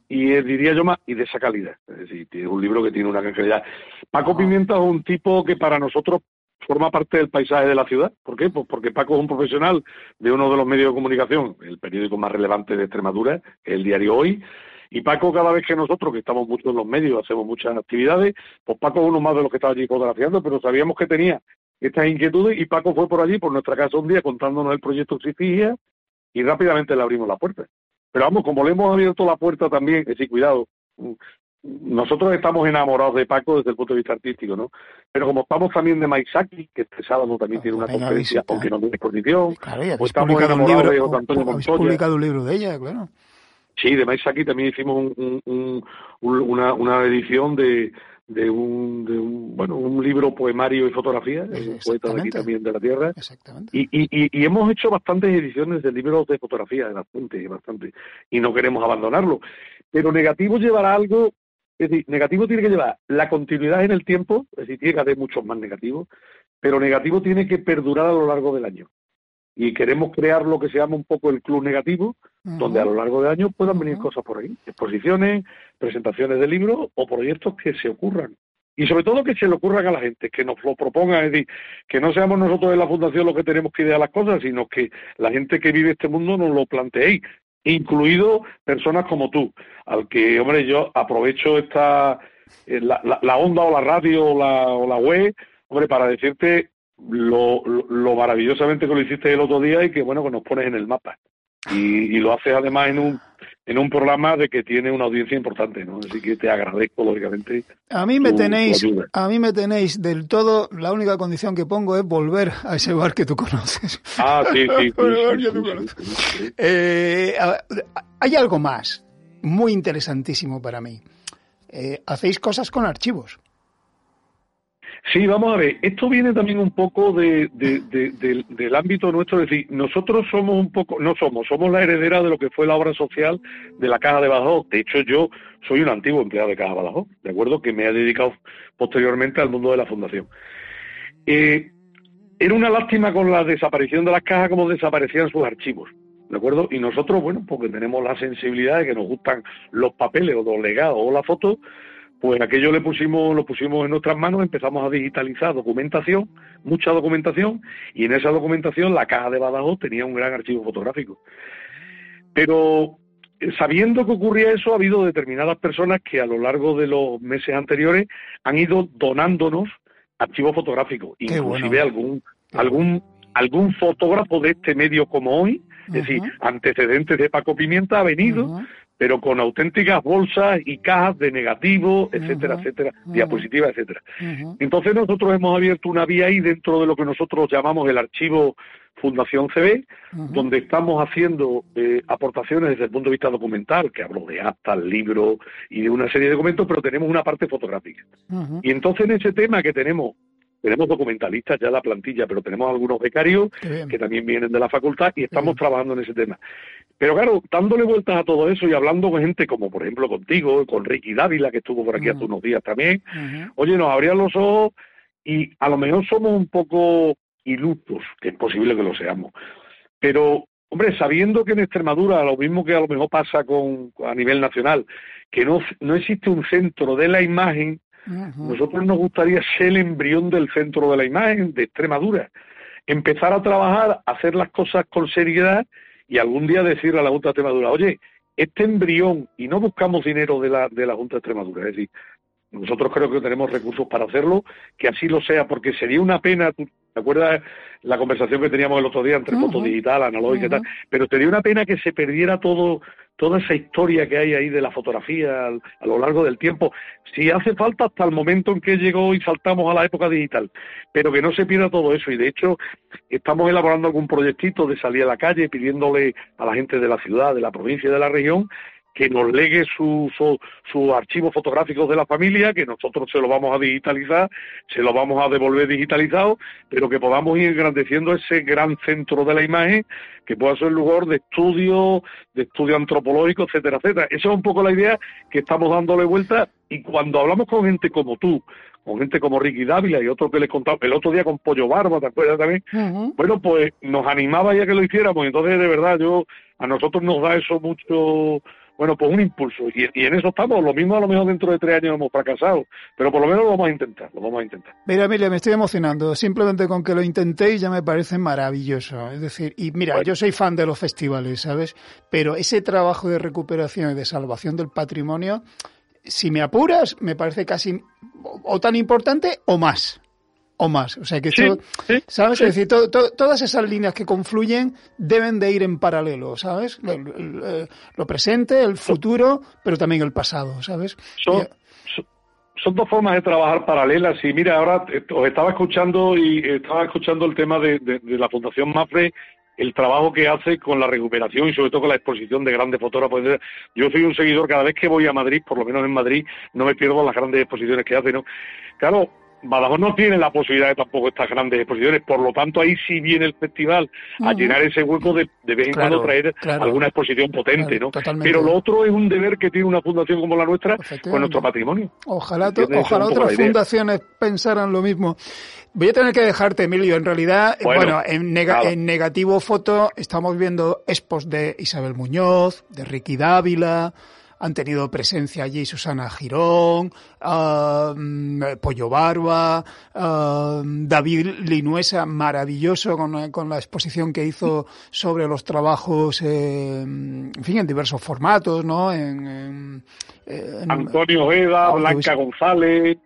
y diría yo más, y de esa calidad. Es decir, tiene un libro que tiene una gran calidad. Paco Pimienta es un tipo que para nosotros forma parte del paisaje de la ciudad. ¿Por qué? Pues porque Paco es un profesional de uno de los medios de comunicación, el periódico más relevante de Extremadura, el diario Hoy, y Paco, cada vez que nosotros, que estamos mucho en los medios, hacemos muchas actividades, pues Paco es uno más de los que estaba allí fotografiando, pero sabíamos que tenía estas inquietudes y Paco fue por allí, por nuestra casa un día, contándonos el proyecto que existía y rápidamente le abrimos la puerta. Pero vamos, como le hemos abierto la puerta también, es decir, cuidado, nosotros estamos enamorados de Paco desde el punto de vista artístico, ¿no? Pero como estamos también de Maisaki, que este sábado también tiene una conferencia, aunque no tiene exposición, claro, pues estamos enamorados de Antonio Montoya. publicado un libro de ella, claro. Sí, de Maisaki también hicimos un, una, una edición de, de un, de un, bueno un libro poemario y fotografía un poeta de aquí también de la tierra. Y, y, y, hemos hecho bastantes ediciones de libros de fotografía bastante bastante y no queremos abandonarlo. Pero negativo llevará algo es decir negativo tiene que llevar la continuidad en el tiempo es decir tiene que haber muchos más negativos pero negativo tiene que perdurar a lo largo del año y queremos crear lo que se llama un poco el club negativo, donde a lo largo de años puedan venir cosas por ahí, exposiciones, presentaciones de libros o proyectos que se ocurran. Y sobre todo que se le ocurran a la gente, que nos lo propongan, es decir, que no seamos nosotros en la Fundación los que tenemos que idear las cosas, sino que la gente que vive este mundo nos lo planteéis, incluido personas como tú, al que, hombre, yo aprovecho esta, eh, la, onda o la radio o la, o la web, hombre, para decirte lo, lo, maravillosamente que lo hiciste el otro día y que bueno que nos pones en el mapa y, lo haces además en un en un programa de que tiene una audiencia importante, ¿no? Así que te agradezco lógicamente. A mí me tenéis, a mí me tenéis del todo. La única condición que pongo es volver a ese bar que tú conoces. Ah, sí, sí. hay algo más muy interesantísimo para mí. Eh, hacéis cosas con archivos. Sí, vamos a ver, esto viene también un poco de, del, ámbito nuestro, es decir, nosotros somos un poco, no somos, somos la heredera de lo que fue la obra social de la Caja de Badajoz. De hecho, yo soy un antiguo empleado de Caja de Badajoz, ¿de acuerdo? Que me ha dedicado posteriormente al mundo de la fundación. Eh, era una lástima con la desaparición de las cajas como desaparecían sus archivos. ¿De acuerdo? Y nosotros, bueno, porque tenemos la sensibilidad de que nos gustan los papeles o los legados o las fotos, pues aquello le pusimos, lo pusimos en nuestras manos, empezamos a digitalizar documentación, mucha documentación, y en esa documentación la caja de Badajoz tenía un gran archivo fotográfico. Pero eh, sabiendo que ocurría eso, ha habido determinadas personas que a lo largo de los meses anteriores han ido donándonos archivos fotográficos, inclusive algún, algún, algún fotógrafo de este medio como hoy, es decir, antecedentes de Paco Pimienta ha venido, pero con auténticas bolsas y cajas de negativos, etcétera, etcétera, diapositivas, etcétera. Entonces nosotros hemos abierto una vía ahí dentro de lo que nosotros llamamos el archivo Fundación CB, donde estamos haciendo eh, aportaciones desde el punto de vista documental, que hablo de actas, libros y de una serie de documentos, pero tenemos una parte fotográfica. Y entonces en ese tema que tenemos tenemos documentalistas ya la plantilla, pero tenemos algunos becarios que también vienen de la facultad y estamos trabajando en ese tema. Pero claro, dándole vueltas a todo eso y hablando con gente como por ejemplo contigo, con Ricky Dávila, que estuvo por aquí hace unos días también, oye, nos abrían los ojos y a lo mejor somos un poco ilusos, que es posible que lo seamos. Pero, hombre, sabiendo que en Extremadura, lo mismo que a lo mejor pasa con, a nivel nacional, que no, no existe un centro de la imagen, nosotros nos gustaría ser el embrión del centro de la imagen de Extremadura. Empezar a trabajar, hacer las cosas con seriedad y algún día decirle a la Junta de Extremadura, oye, este embrión, y no buscamos dinero de la, de la Junta de Extremadura, es decir, nosotros creo que tenemos recursos para hacerlo, que así lo sea, porque sería una pena, ¿te acuerdas la conversación que teníamos el otro día entre foto digital, analógica y tal? Pero sería una pena que se perdiera todo, toda esa historia que hay ahí de la fotografía a lo largo del tiempo, si hace falta hasta el momento en que llegó y saltamos a la época digital, pero que no se pierda todo eso. Y de hecho, estamos elaborando algún proyectito de salir a la calle pidiéndole a la gente de la ciudad, de la provincia y de la región que nos legue sus su, archivos fotográficos de la familia, que nosotros se lo vamos a digitalizar, se lo vamos a devolver digitalizado, pero que podamos ir engrandeciendo ese gran centro de la imagen, que pueda ser lugar de estudio, de estudio antropológico, etcétera, etcétera. Esa es un poco la idea que estamos dándole vuelta y cuando hablamos con gente como tú, con gente como Ricky Dávila y otro que les contaba el otro día con Pollo Barba, ¿te acuerdas también? Bueno, pues nos animaba ya que lo hiciéramos, entonces de verdad yo a nosotros nos da eso mucho bueno, pues un impulso. Y, en eso estamos. Lo mismo a lo mejor dentro de tres años hemos fracasado. Pero por lo menos lo vamos a intentar. Lo vamos a intentar. Mira, Emilia, me estoy emocionando. Simplemente con que lo intentéis ya me parece maravilloso. Es decir, y mira, yo soy fan de los festivales, ¿sabes? Pero ese trabajo de recuperación y de salvación del patrimonio, si me apuras, me parece casi o tan importante o más o más. O sea que ¿sabes? Es decir, todas esas líneas que confluyen deben de ir en paralelo, ¿sabes? Lo, presente, el futuro, pero también el pasado, ¿sabes? Son, son dos formas de trabajar paralelas. Y mira, ahora os estaba escuchando y estaba escuchando el tema de, la Fundación MAFRE el trabajo que hace con la recuperación y sobre todo con la exposición de grandes fotógrafos. Yo soy un seguidor, cada vez que voy a Madrid, por lo menos en Madrid, no me pierdo las grandes exposiciones que hace, ¿no? Claro, Badajoz no tiene la posibilidad de tampoco estas grandes exposiciones, por lo tanto ahí sí viene el festival a llenar ese hueco de, de vez en cuando traer alguna exposición potente, ¿no? Pero lo otro es un deber que tiene una fundación como la nuestra con nuestro patrimonio. Ojalá, ojalá otras fundaciones pensaran lo mismo. Voy a tener que dejarte, Emilio. En realidad, bueno, en, en, negativo foto estamos viendo expos de Isabel Muñoz, de Ricky Dávila, han tenido presencia allí Susana Girón, Pollo Barba, David Linuesa, maravilloso con, la exposición que hizo sobre los trabajos, eh, en fin, en diversos formatos, ¿no? En, Antonio Ojeda, Blanca González.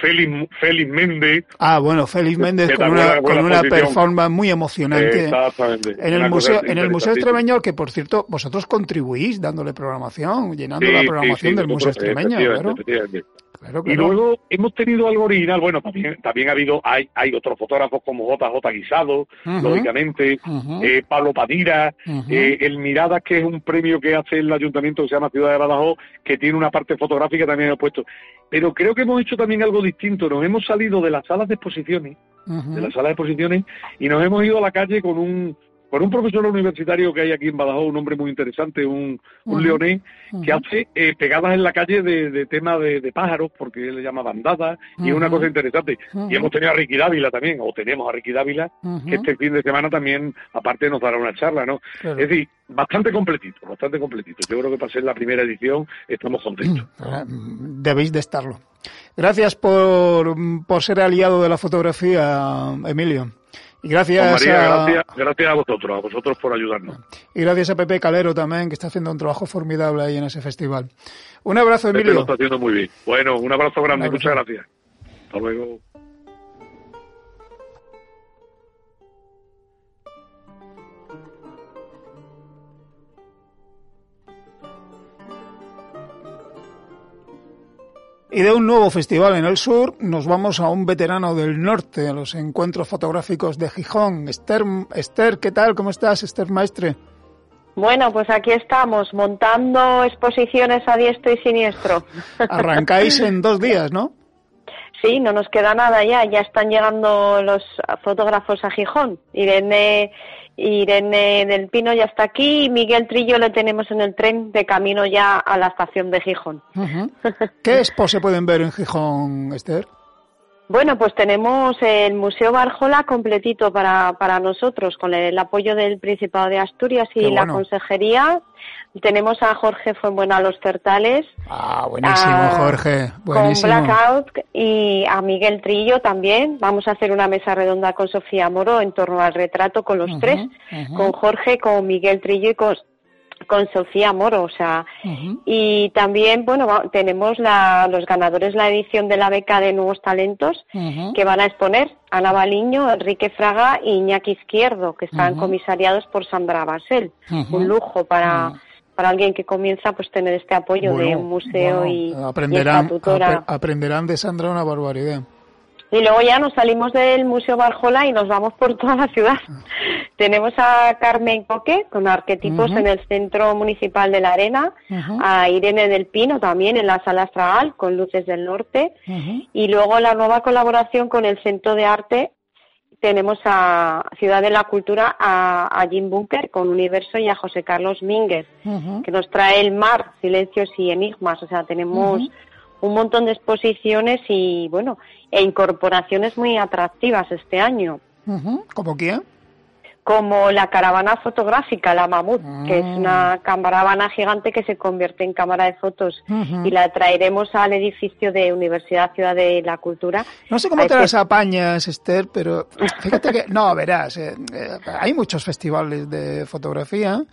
Félix, Félix Méndez. Ah, bueno, Félix Méndez con una, con una performance muy emocionante. Exactamente. En el museo, en el Museo Extremeño, que por cierto, vosotros contribuís dándole programación, llenando la programación del Museo Extremeño, claro. Y luego hemos tenido algo original, bueno, también, también ha habido, hay, hay otros fotógrafos como JJ Guisado, lógicamente, eh, Pablo Padira, eh, el Miradas, que es un premio que hace el ayuntamiento que se llama Ciudad de Badajoz, que tiene una parte fotográfica también puesto. Pero creo que hemos hecho también algo distinto, nos hemos salido de las salas de exposiciones, de las salas de exposiciones, y nos hemos ido a la calle con un por un profesor universitario que hay aquí en Badajoz, un hombre muy interesante, un, un leonés, que hace eh, pegadas en la calle de, de tema de, pájaros, porque él le llama bandada, y es una cosa interesante. Y hemos tenido a Ricky Dávila también, o tenemos a Ricky Dávila, que este fin de semana también, aparte, nos dará una charla, ¿no? Es decir, bastante completito, bastante completito. Yo creo que para ser la primera edición estamos contentos. Debéis de estarlo. Gracias por, por ser aliado de la fotografía, Emilio. Y gracias, a... gracias, a vosotros, a vosotros por ayudarnos. Y gracias a Pepe Calero también, que está haciendo un trabajo formidable ahí en ese festival. Un abrazo, Emilio. Pepe lo está haciendo muy bien. Bueno, un abrazo grande, muchas gracias. Hasta luego. Y de un nuevo festival en el sur nos vamos a un veterano del norte, a los encuentros fotográficos de Gijón. Esther, Esther ¿qué tal? ¿Cómo estás, Esther Maestre? Bueno, pues aquí estamos, montando exposiciones a diestro y siniestro. Arrancáis en dos días, ¿no? Sí, no nos queda nada ya, ya están llegando los fotógrafos a Gijón. Irene Irene del Pino ya está aquí y Miguel Trillo le tenemos en el tren de camino ya a la estación de Gijón. ¿Qué expos se pueden ver en Gijón, Esther? Bueno, pues tenemos el Museo Barjola completito para, para nosotros, con el apoyo del Principado de Asturias y la Consejería. Tenemos a Jorge Fuenbuena a los certales. Ah, buenísimo, Jorge. Buenísimo. Con Blackout y a Miguel Trillo también. Vamos a hacer una mesa redonda con Sofía Moro en torno al retrato con los tres, con Jorge, con Miguel Trillo y con con Sofía Moro, o sea, y también, bueno, tenemos la, los ganadores la edición de la beca de Nuevos Talentos que van a exponer Ana Baliño, Enrique Fraga y Iñaki Izquierdo, que están comisariados por Sandra Basel. Un lujo para, para alguien que comienza pues tener este apoyo de un museo y, aprenderán, aprenderán de Sandra una barbaridad. Y luego ya nos salimos del Museo Barjola y nos vamos por toda la ciudad. Tenemos a Carmen Coque con arquetipos en el Centro Municipal de la Arena, a Irene del Pino también en la Sala Astragal con Luces del Norte. Y luego la nueva colaboración con el Centro de Arte tenemos a Ciudad de la Cultura a, Jim Bunker con Universo y a José Carlos Mínguez, que nos trae el mar, silencios y enigmas. O sea, tenemos un montón de exposiciones y, bueno, e incorporaciones muy atractivas este año. ¿Como quién? Como la caravana fotográfica, la Mamut, que es una ah. caravana gigante que se convierte en cámara de fotos y la traeremos al edificio de Universidad Ciudad de la Cultura. No sé cómo te las apañas, Esther, pero fíjate que, no, verás, eh, eh, hay muchos festivales de fotografía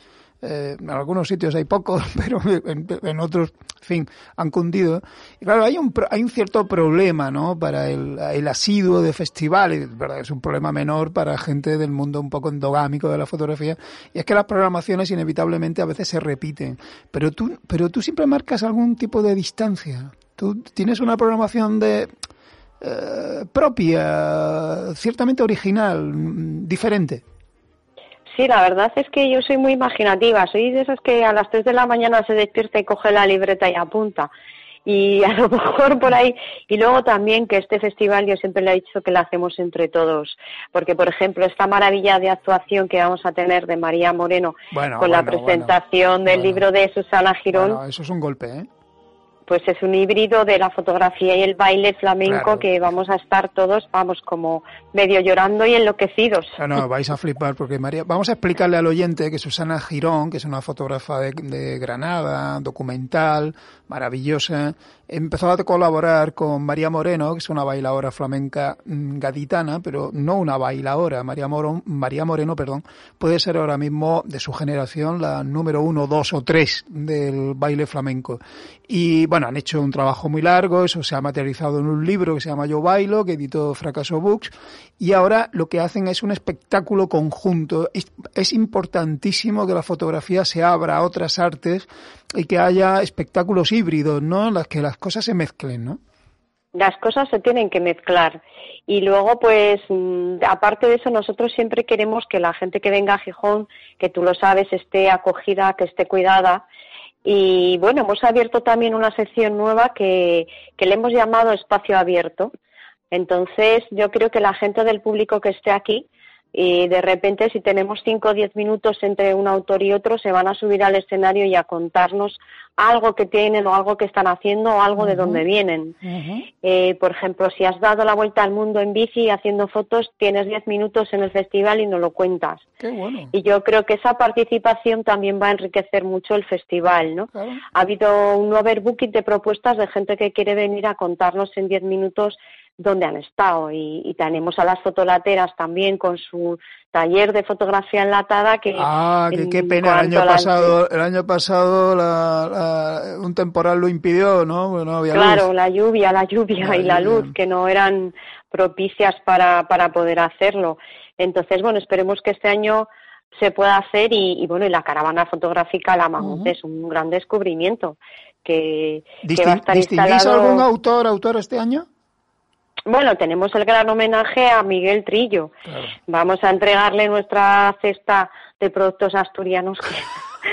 eh, en algunos sitios hay pocos, pero en, otros, fin, han cundido. Y claro, hay un, hay un cierto problema, ¿no? Para el, el asiduo de festivales, ¿verdad? Es un problema menor para gente del mundo un poco endogámico de la fotografía. Y es que las programaciones inevitablemente a veces se repiten. Pero tú, pero tú siempre marcas algún tipo de distancia. Tú tienes una programación de, eh, propia, ciertamente original, diferente. Sí, la verdad es que yo soy muy imaginativa. Soy de esas que a las 3 de la mañana se despierta y coge la libreta y apunta. Y a lo mejor por ahí. Y luego también que este festival yo siempre le he dicho que lo hacemos entre todos. Porque, por ejemplo, esta maravilla de actuación que vamos a tener de María Moreno con la presentación del libro de Susana Girón. eso es un golpe, ¿eh? Pues es un híbrido de la fotografía y el baile flamenco que vamos a estar todos, vamos, como medio llorando y enloquecidos. No, no, vais a flipar porque María, vamos a explicarle al oyente que Susana Girón, que es una fotógrafa de Granada, documental, maravillosa, empezó a colaborar con María Moreno, que es una bailadora flamenca mm, gaditana, pero no una bailadora. María, María Moreno, perdón, puede ser ahora mismo de su generación la número uno, dos o tres del baile flamenco. Y bueno, han hecho un trabajo muy largo, eso se ha materializado en un libro que se llama Yo Bailo, que editó Fracaso Books, y ahora lo que hacen es un espectáculo conjunto. Es, importantísimo que la fotografía se abra a otras artes y que haya espectáculos híbridos, ¿no? Las que las cosas se mezclen, ¿no? las cosas se tienen que mezclar. Y luego, pues, mm, aparte de eso, nosotros siempre queremos que la gente que venga a Gijón, que tú lo sabes, esté acogida, que esté cuidada. Y bueno, hemos abierto también una sección nueva que, le hemos llamado Espacio Abierto. Entonces, yo creo que la gente del público que esté aquí, y de repente si tenemos cinco o diez minutos entre un autor y otro se van a subir al escenario y a contarnos algo que tienen o algo que están haciendo o algo de dónde vienen. eh, por ejemplo, si has dado la vuelta al mundo en bici haciendo fotos, tienes diez minutos en el festival y no lo cuentas. Qué bueno. Y yo creo que esa participación también va a enriquecer mucho el festival, ¿no? Claro. Ha habido un overbooking de propuestas de gente que quiere venir a contarnos en diez minutos dónde han estado. Y, y, tenemos a las fotolateras también con su taller de fotografía enlatada que... Ah, que qué pena, el año pasado, el año pasado la, la, un temporal lo impidió, ¿no? Bueno, había claro, luz. la lluvia, la lluvia la y la luz, que no eran propicias para, para poder hacerlo. Entonces, bueno, esperemos que este año se pueda hacer y, y bueno, y la caravana fotográfica La uh -huh. es un gran descubrimiento que, que va a estar ¿Distinguís instalado... algún autor, autor este año? Bueno, tenemos el gran homenaje a Miguel Trillo. Claro. Vamos a entregarle nuestra cesta de productos asturianos que,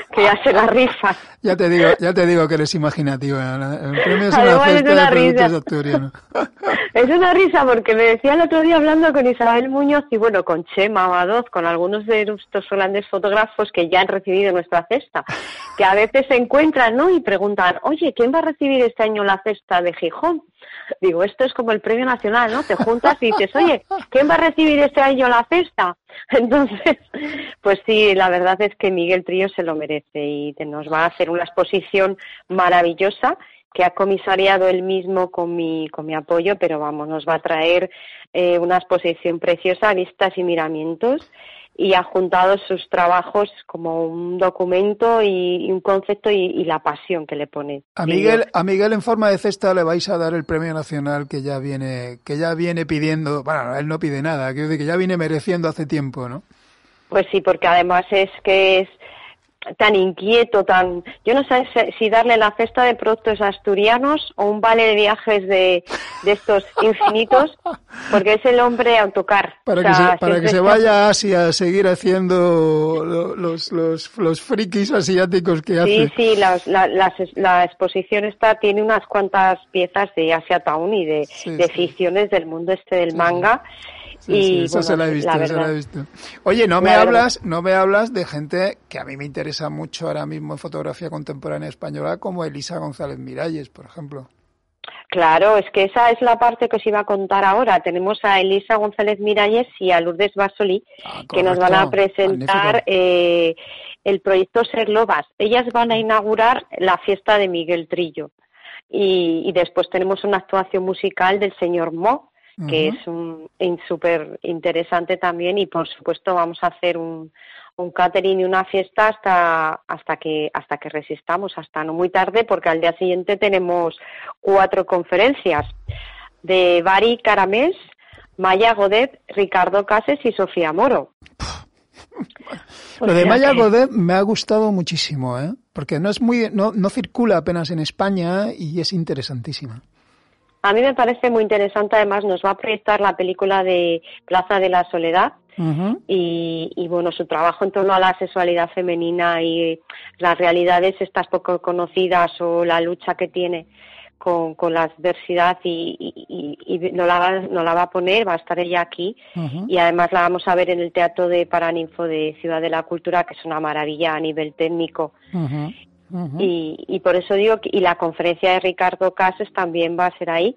que ya se la rifa. Ya te digo, ya te digo que eres imaginativa. El premio es una cesta es una de risa. asturianos. es una risa porque me decía el otro día hablando con Isabel Muñoz y bueno, con Chema Abadoz, con algunos de nuestros grandes fotógrafos que ya han recibido nuestra cesta, que a veces se encuentran, ¿no? Y preguntan, oye, ¿quién va a recibir este año la cesta de Gijón? Digo, esto es como el premio nacional, ¿no? Te juntas y dices, oye, ¿quién va a recibir este año la cesta? Entonces, pues sí, la verdad es que Miguel Trillo se lo merece y nos va a hacer una exposición maravillosa que ha comisariado él mismo con mi, con mi apoyo, pero vamos, nos va a traer eh, una exposición preciosa, vistas y miramientos, y ha juntado sus trabajos como un documento y, y un concepto y, y, la pasión que le pone. A Miguel, a Miguel en forma de cesta le vais a dar el premio nacional que ya viene, que ya viene pidiendo, bueno, él no pide nada, quiero decir que ya viene mereciendo hace tiempo, ¿no? Pues sí, porque además es que es tan inquieto, tan... Yo no sé si darle la cesta de productos asturianos o un vale de viajes de, de estos infinitos, porque es el hombre autocar. Para, o sea, que, se, para que se vaya a Asia a seguir haciendo los, los, los frikis asiáticos que sí, hace. Sí, sí, la, la, la, la, exposición está, tiene unas cuantas piezas de Asia Town y de, sí, de ficciones del mundo este del manga. Sí, y sí, eso bueno, se la he visto, la se la he visto. Oye, no me hablas, no me hablas de gente que a mí me interesa mucho ahora mismo en fotografía contemporánea española, como Elisa González Miralles, por ejemplo. Claro, es que esa es la parte que os iba a contar ahora. Tenemos a Elisa González Miralles y a Lourdes Basoli, ah, que nos van a presentar eh, el proyecto Ser Lobas. Ellas van a inaugurar la fiesta de Miguel Trillo. Y, y después tenemos una actuación musical del señor Mo, uh -huh. es un súper interesante también y por supuesto vamos a hacer un, un catering y una fiesta hasta hasta que hasta que resistamos hasta no muy tarde porque al día siguiente tenemos cuatro conferencias de Bari Caramés, Maya Godet, Ricardo Cases y Sofía Moro. Lo de Maya que... Godet me ha gustado muchísimo, ¿eh? porque no es muy no, no circula apenas en España y es interesantísima. A mí me parece muy interesante, además nos va a proyectar la película de Plaza de la Soledad uh -huh. y, y, bueno, su trabajo en torno a la sexualidad femenina y las realidades estas poco conocidas o la lucha que tiene con, con la adversidad y, y, y no, la va, no la va a poner, va a estar ella aquí uh -huh. y además la vamos a ver en el Teatro de Paraninfo de Ciudad de la Cultura, que es una maravilla a nivel técnico. Uh -huh. Uh -huh. y, y, por eso digo que y la conferencia de Ricardo Cases también va a ser ahí.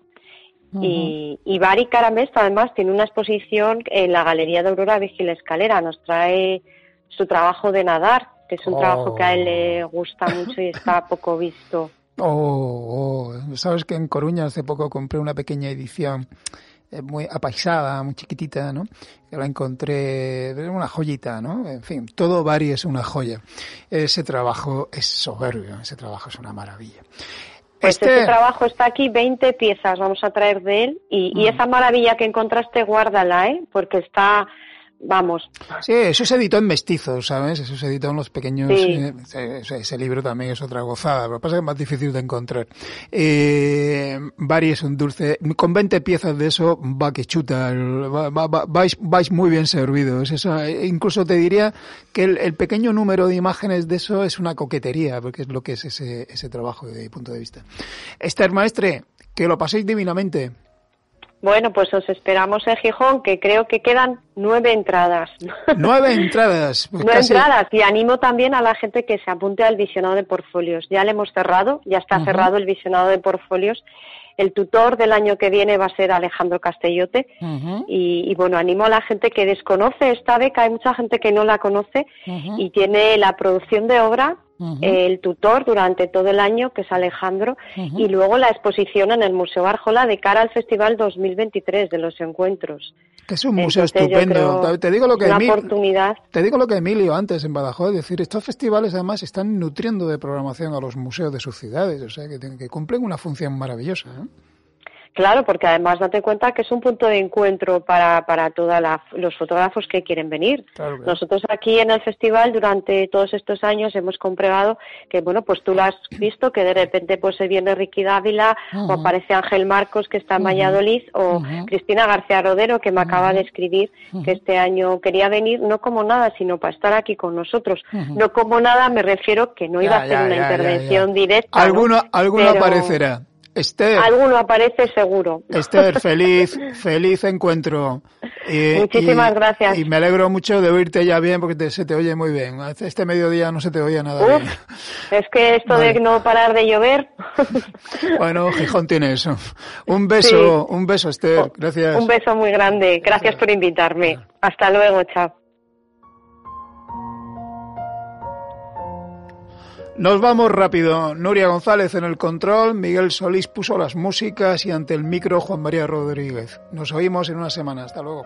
Uh -huh. Y, y Bari Caramés además tiene una exposición en la Galería de Aurora Vigila Escalera. Nos trae su trabajo de nadar, que es un oh. trabajo que a él le gusta mucho y está poco visto. Oh, oh, sabes que en Coruña hace poco compré una pequeña edición muy apaisada, muy chiquitita, ¿no? Que la encontré, una joyita, ¿no? En fin, todo Bari es una joya. Ese trabajo es soberbio, ese trabajo es una maravilla. Pues este... este trabajo está aquí, 20 piezas vamos a traer de él y, mm. y esa maravilla que encontraste, guárdala, ¿eh? Porque está vamos. Sí, eso se editó en mestizos, ¿sabes? Eso se editó en los pequeños. Eh, ese, libro también es otra gozada, pero pasa que es más difícil de encontrar. Eh, Bari es un dulce. Con 20 piezas de eso va que chuta. vais, vais muy bien servidos. Eso, incluso te diría que el, pequeño número de imágenes de eso es una coquetería, porque es lo que es ese, ese trabajo desde mi punto de vista. Esther Maestre, que lo paséis divinamente. Bueno, pues os esperamos en Gijón, que creo que quedan nueve entradas. Nueve entradas. Pues nueve entradas. Y animo también a la gente que se apunte al visionado de portfolios. Ya le hemos cerrado, ya está cerrado el visionado de portfolios. El tutor del año que viene va a ser Alejandro Castellote. y, y, bueno, animo a la gente que desconoce esta beca. Hay mucha gente que no la conoce y tiene la producción de obra el tutor durante todo el año, que es Alejandro, y luego la exposición en el Museo Barjola de cara al Festival 2023 de los encuentros. Que es un museo estupendo. Te digo lo que Te digo lo que Emilio antes en Badajoz, es decir, estos festivales además están nutriendo de programación a los museos de sus ciudades, o sea que, que cumplen una función maravillosa. ¿eh? Claro, porque además date cuenta que es un punto de encuentro para, para todos los fotógrafos que quieren venir. Nosotros aquí en el festival durante todos estos años hemos comprobado que, bueno, pues tú lo has visto, que de repente pues se viene Ricky Dávila o aparece Ángel Marcos que está en Valladolid o Cristina García Rodero que me acaba de escribir que este año quería venir no como nada, sino para estar aquí con nosotros. No como nada me refiero que no iba a hacer una intervención directa. Alguno, alguno aparecerá. Esther. Alguno aparece seguro. Esther, feliz, feliz encuentro. Muchísimas gracias. Y me alegro mucho de oírte ya bien porque se te oye muy bien. Este mediodía no se te oye nada bien. Es que esto de no parar de llover. Bueno, Gijón tiene eso. Un beso, un beso, Esther. Gracias. Un beso muy grande. Gracias por invitarme. Hasta luego, chao. Nos vamos rápido. Nuria González en el control, Miguel Solís puso las músicas y ante el micro Juan María Rodríguez. Nos oímos en una semana. Hasta luego.